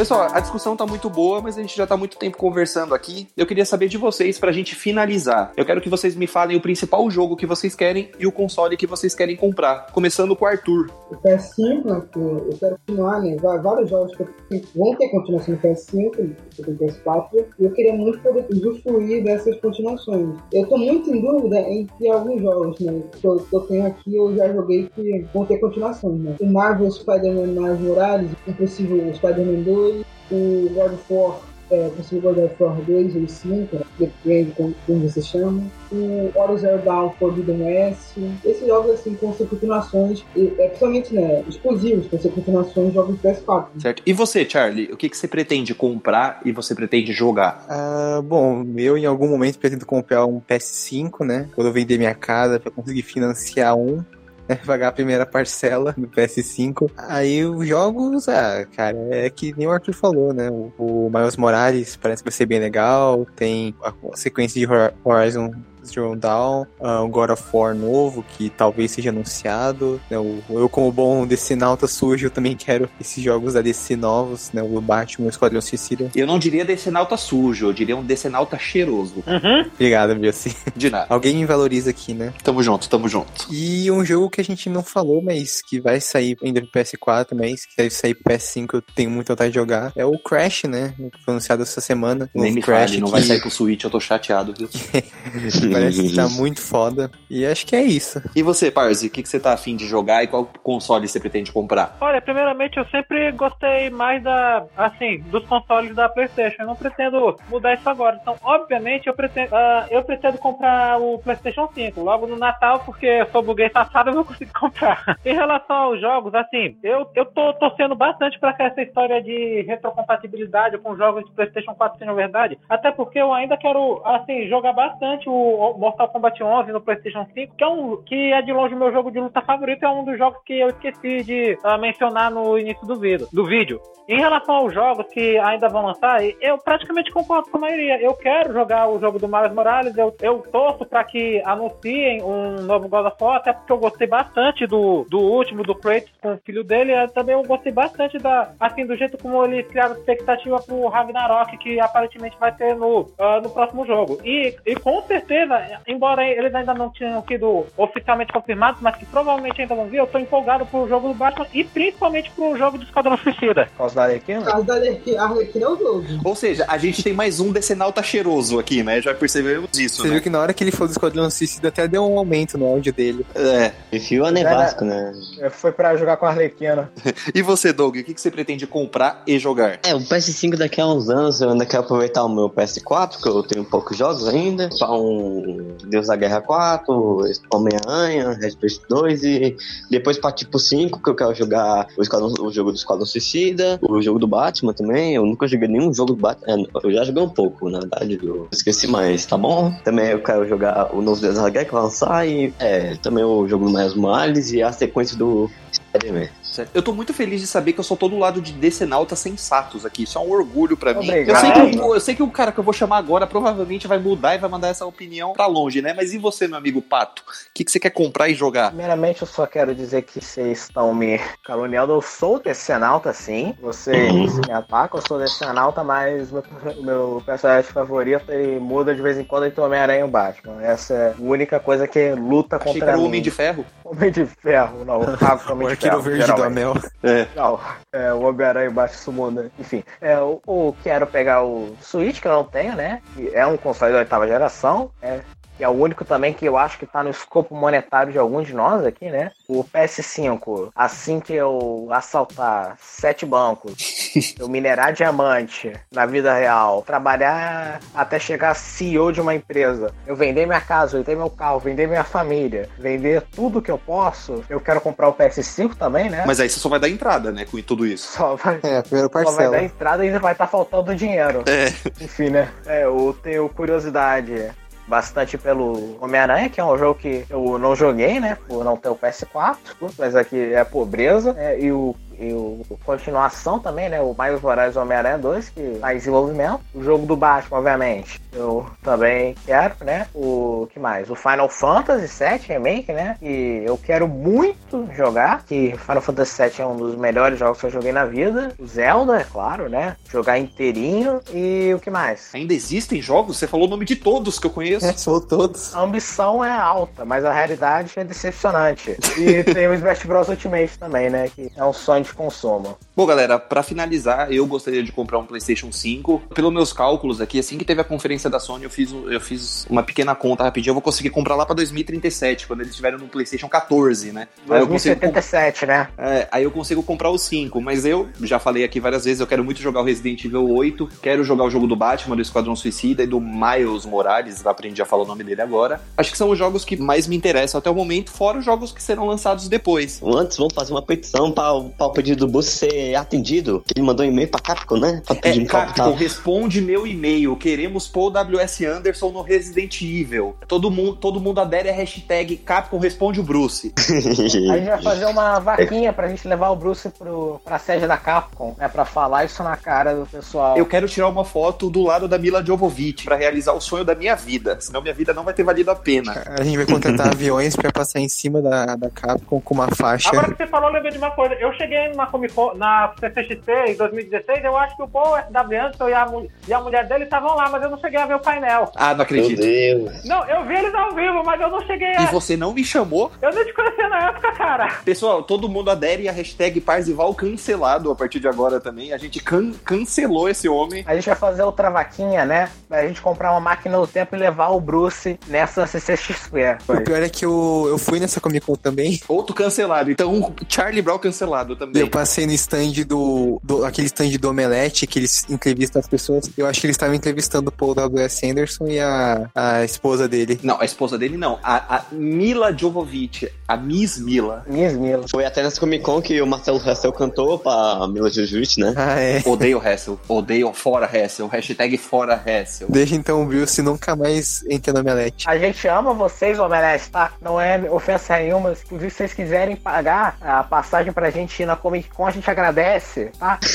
Pessoal, a discussão tá muito boa, mas a gente já tá muito tempo conversando aqui. Eu queria saber de vocês pra gente finalizar. Eu quero que vocês me falem o principal jogo que vocês querem e o console que vocês querem comprar. Começando com o Arthur. O PS5, né, que eu quero continuar, né? Vários jogos que vão ter continuação no PS5, eu tenho PS4, e eu queria muito poder usufruir dessas continuações. Eu tô muito em dúvida entre alguns jogos, né? Que eu, que eu tenho aqui, eu já joguei que vão ter continuações, né? O Marvel Spider-Man Miles Morales, o possível Spider-Man 2, o God of War é, possível God of War 2 ou 5, né? depende como, como você chama. O Horizon Zero Dawn Forbidden West. Esses jogos, assim, vão ser continuações, e, é, principalmente, né, exclusivos, vão ser continuações de jogos do PS4. né? Certo? E você, Charlie? O que, que você pretende comprar e você pretende jogar? Ah, bom, eu em algum momento pretendo comprar um PS5, né? Quando eu vender minha casa pra conseguir financiar um. Né, Pagar a primeira parcela do PS5. Aí os jogos, ah, cara, é que nem o Arthur falou, né? O, o Miles Morales parece que vai ser bem legal. Tem a, sequência de Hor- Horizon Zero Dawn, o God of War novo, que talvez seja anunciado. né, o- eu, como bom decenalta sujo, também quero esses jogos da DC novos, né? O Batman, o Esquadrão Suicida. Eu não diria decenalta sujo, eu diria um decenalta cheiroso. Uhum. Obrigado, viu? Assim. De nada. Alguém me valoriza aqui, né? Tamo junto, tamo junto. E um jogo que a gente não falou, mas que vai sair ainda pro PS4, mas que deve sair pro PS5, eu tenho muita vontade de jogar, é o Crash, né? Que foi anunciado essa semana. Nem me Crash fale, não que- vai sair pro Switch, eu tô chateado, viu? parece que tá muito foda. E acho que é isso. E você, Parzi, o que, que você tá afim de jogar e qual console você pretende comprar? Olha, primeiramente eu sempre gostei mais da, assim, dos consoles da PlayStation. Eu não pretendo mudar isso agora. Então, obviamente, eu pretendo, ah, eu pretendo comprar o PlayStation 5 logo no Natal, porque eu sou buguês safado, eu vou conseguir comprar. em relação aos jogos, assim, eu, eu tô torcendo bastante para que essa história de retrocompatibilidade com jogos de PlayStation 4 seja verdade. Até porque eu ainda quero, assim, jogar bastante o Mortal Kombat 11 no PlayStation 5, que é um que é de longe o meu jogo de luta favorito, é um dos jogos que eu esqueci de ah, mencionar no início do vídeo, do vídeo. Em relação aos jogos que ainda vão lançar, eu praticamente concordo com a maioria. Eu quero jogar o jogo do Miles Morales, eu, eu torço para que anunciem um novo God of War, até porque eu gostei bastante do, do último, do Kratos com o filho dele, e também eu gostei bastante da, assim, do jeito como eles criaram expectativa pro Ragnarok, que aparentemente vai ter no, ah, no próximo jogo. E, e com certeza, embora eles ainda não tenham sido oficialmente confirmados, mas que provavelmente ainda vão vir, eu tô empolgado pro jogo do Batman e principalmente pro jogo do Esquadrão Suicida. Por causa da Arlequina? Por causa da Arlequina, a Arlequina é o jogo. Ou seja, a gente tem mais um decenalta cheiroso aqui, né? Já percebemos isso, Você né? viu que na hora que ele falou do Esquadrão Suicida até deu um aumento no áudio dele. É. Prefiro a Nevasco, né? Foi pra jogar com a Arlequina. E você, Doug, o que, que você pretende comprar e jogar? É, o PS5 daqui a uns anos eu ainda quero aproveitar o meu PS4, que eu tenho poucos jogos ainda. Pra um Deus da Guerra 4, Homem-Aranha, Red Dead 2 e depois pra tipo 5, que eu quero jogar o, Esquadrão- o jogo do Esquadrão Suicida, o jogo do Batman também. Eu nunca joguei nenhum jogo do Batman. É, eu já joguei um pouco, na verdade, eu esqueci mais, tá bom? Também eu quero jogar o novo Deus da Guerra que vai lançar e é, também o jogo do Miles Morales e a sequência do Spider-Man. Certo. Eu tô muito feliz de saber que eu sou todo lado de decenautas sensatos aqui. Isso é um orgulho pra mim. Eu sei, que o, eu sei que o cara que eu vou chamar agora provavelmente vai mudar e vai mandar essa opinião pra longe, né? Mas e você, meu amigo Pato? O que, que você quer comprar e jogar? Primeiramente, eu só quero dizer que vocês estão me caluniando. Eu sou decenalta, sim. Vocês me atacam, eu sou decenalta, mas meu, meu personagem favorito ele muda de vez em quando entre o Homem-Aranha e o Batman. Essa é a única coisa que luta Achei que contra era o mim. Homem de Ferro. Homem de Ferro, não. Eu cago com O Homem de arqueiro Ferro. verde do. Amel. É. Não, é, o Homem-Aranha embaixo sumando. Enfim, é, eu, eu quero pegar o Switch, que eu não tenho, né? É um console da oitava geração. É, que é o único também que eu acho que tá no escopo monetário de alguns de nós aqui, né? O PS5, assim que eu assaltar sete bancos, eu minerar diamante na vida real, trabalhar até chegar a CEO de uma empresa, eu vender minha casa, vender meu carro, vender minha família, vender tudo que eu posso, eu quero comprar o PS5 também, né? Mas aí você só vai dar entrada, né? Com tudo isso. Só vai, É, a primeira só vai parcela. dar entrada e ainda vai estar faltando dinheiro. É. Enfim, né? É, eu tenho curiosidade bastante pelo Homem-Aranha, que é um jogo que eu não joguei, né? Por não ter o PS4, mas aqui é pobreza. É, e o e o continuação também, né? O Miles Morales Homem-Aranha 2, que tá em desenvolvimento. O jogo do Batman, obviamente, eu também quero, né? O que mais? O Final Fantasy VII Remake, né? E eu quero muito jogar, que Final Fantasy VII é um dos melhores jogos que eu joguei na vida. O Zelda, é claro, né? Jogar inteirinho. E o que mais? Ainda existem jogos? Você falou o nome de todos que eu conheço. É, sou todos. A ambição é alta, mas a realidade é decepcionante. E tem o Smash Bros Ultimate também, né? Que é um sonho de consumo. Bom, galera, pra finalizar, eu gostaria de comprar um PlayStation 5. Pelos meus cálculos aqui, assim que teve a conferência da Sony, eu fiz, eu fiz uma pequena conta rapidinho. Eu vou conseguir comprar lá pra 2037, quando eles estiverem no PlayStation 14, né? Aí eu consigo, comp- 2077, né? é, aí eu consigo comprar o 5. Mas eu já falei aqui várias vezes, eu quero muito jogar o Resident Evil 8, quero jogar o jogo do Batman, do Esquadrão Suicida e do Miles Morales, aprendi a falar o nome dele agora. Acho que são os jogos que mais me interessam até o momento, fora os jogos que serão lançados depois. Antes, vamos fazer uma petição para o pedido do Bus ser atendido. Ele mandou um e-mail pra Capcom, né? Pra pedir É, um Capcom, Capcom. responde meu e-mail. Queremos Paul W.S. Anderson no Resident Evil. Todo mundo, todo mundo adere a hashtag Capcom responde o Bruce. A gente vai fazer uma vaquinha pra gente levar o Bruce pro, pra sede da Capcom, né? Pra falar isso na cara do pessoal. Eu quero tirar uma foto do lado da Mila Jovovich pra realizar o sonho da minha vida. Senão minha vida não vai ter valido a pena. A gente vai contratar aviões pra passar em cima da, da Capcom com uma faixa. Agora que você falou, eu lembrei de uma coisa. Eu cheguei também na Comic Con, na CCXP em 2016, eu acho que o Paul S.W. Anderson e a, e a mulher dele estavam lá, mas eu não cheguei a ver o painel. Ah, não Meu acredito. Deus. Não, eu vi eles ao vivo, mas eu não cheguei E a... você não me chamou? Eu nem te conhecia na época, cara. Pessoal, todo mundo adere à hashtag Parzival cancelado a partir de agora também. A gente can- cancelou esse homem. A gente vai fazer outra vaquinha, né? Pra gente comprar uma máquina do tempo e levar o Bruce nessa CCXP. O pior é que eu, eu fui nessa Comic Con também. Outro cancelado. Então, Charlie Brown cancelado E também. eu passei no stand do, do. aquele stand do Omelete, que eles entrevistam as pessoas. Eu acho que eles estavam entrevistando o Paul W.S. Anderson e a, a esposa dele. Não, a esposa dele não. A, a Mila Jovovich. A Miss Mila. Miss Mila. Foi até nessa Comic Con que o Marcelo Russell cantou pra Mila Jujutsu, né? Ah, é. Odeio Hassel. Odeio fora Hassel. Hashtag fora Hassel. Deixa então o Bruce nunca mais entre no Omelete. A gente ama vocês, Omelete, tá? Não é ofensa nenhuma. Inclusive, se vocês quiserem pagar a passagem pra gente ir na Comic Con, a gente agradece, tá?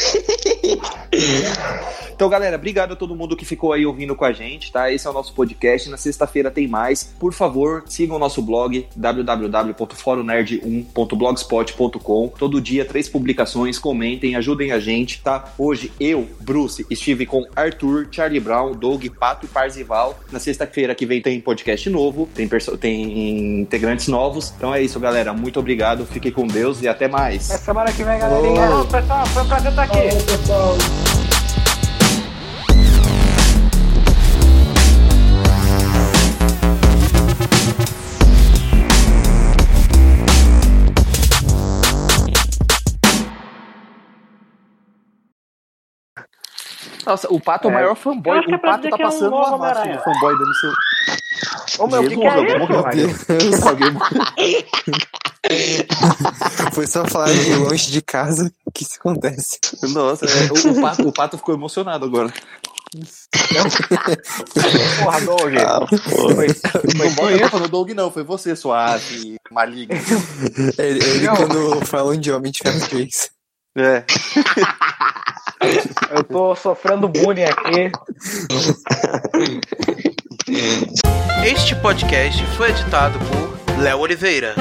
Então, galera, obrigado a todo mundo que ficou aí ouvindo com a gente, tá? Esse é o nosso podcast. Na sexta-feira tem mais. Por favor, sigam o nosso blog www.foronerd1.blogspot.com. Todo dia, três publicações. Comentem, ajudem a gente, tá? Hoje, eu, Bruce, estive com Arthur, Charlie Brown, Doug, Pato e Parzival. Na sexta-feira que vem tem podcast novo, tem, tem integrantes novos. Então é isso, galera. Muito obrigado. Fique com Deus e até mais. Até semana que vem, galerinha. Então, pessoal, foi um prazer estar aqui. Falou, pessoal. Nossa, o Pato é o É. maior fanboy. É O pra Pato tá é um passando novo uma massa de fanboy dando seu. Ô, meu, o que, que é Jesus, isso? morreu. Alguém. Foi só falar de longe de casa que isso acontece. Nossa, é, o, o pato, o Pato ficou emocionado agora. Porra, Doug. Ah, pô. Foi, Não foi culpa no Doug, não. Foi você, suave, maligno. Ele, ele Não. quando falam de Homem de Ferro 3. É. Eu tô sofrendo bullying aqui. Este podcast foi editado por Léo Oliveira.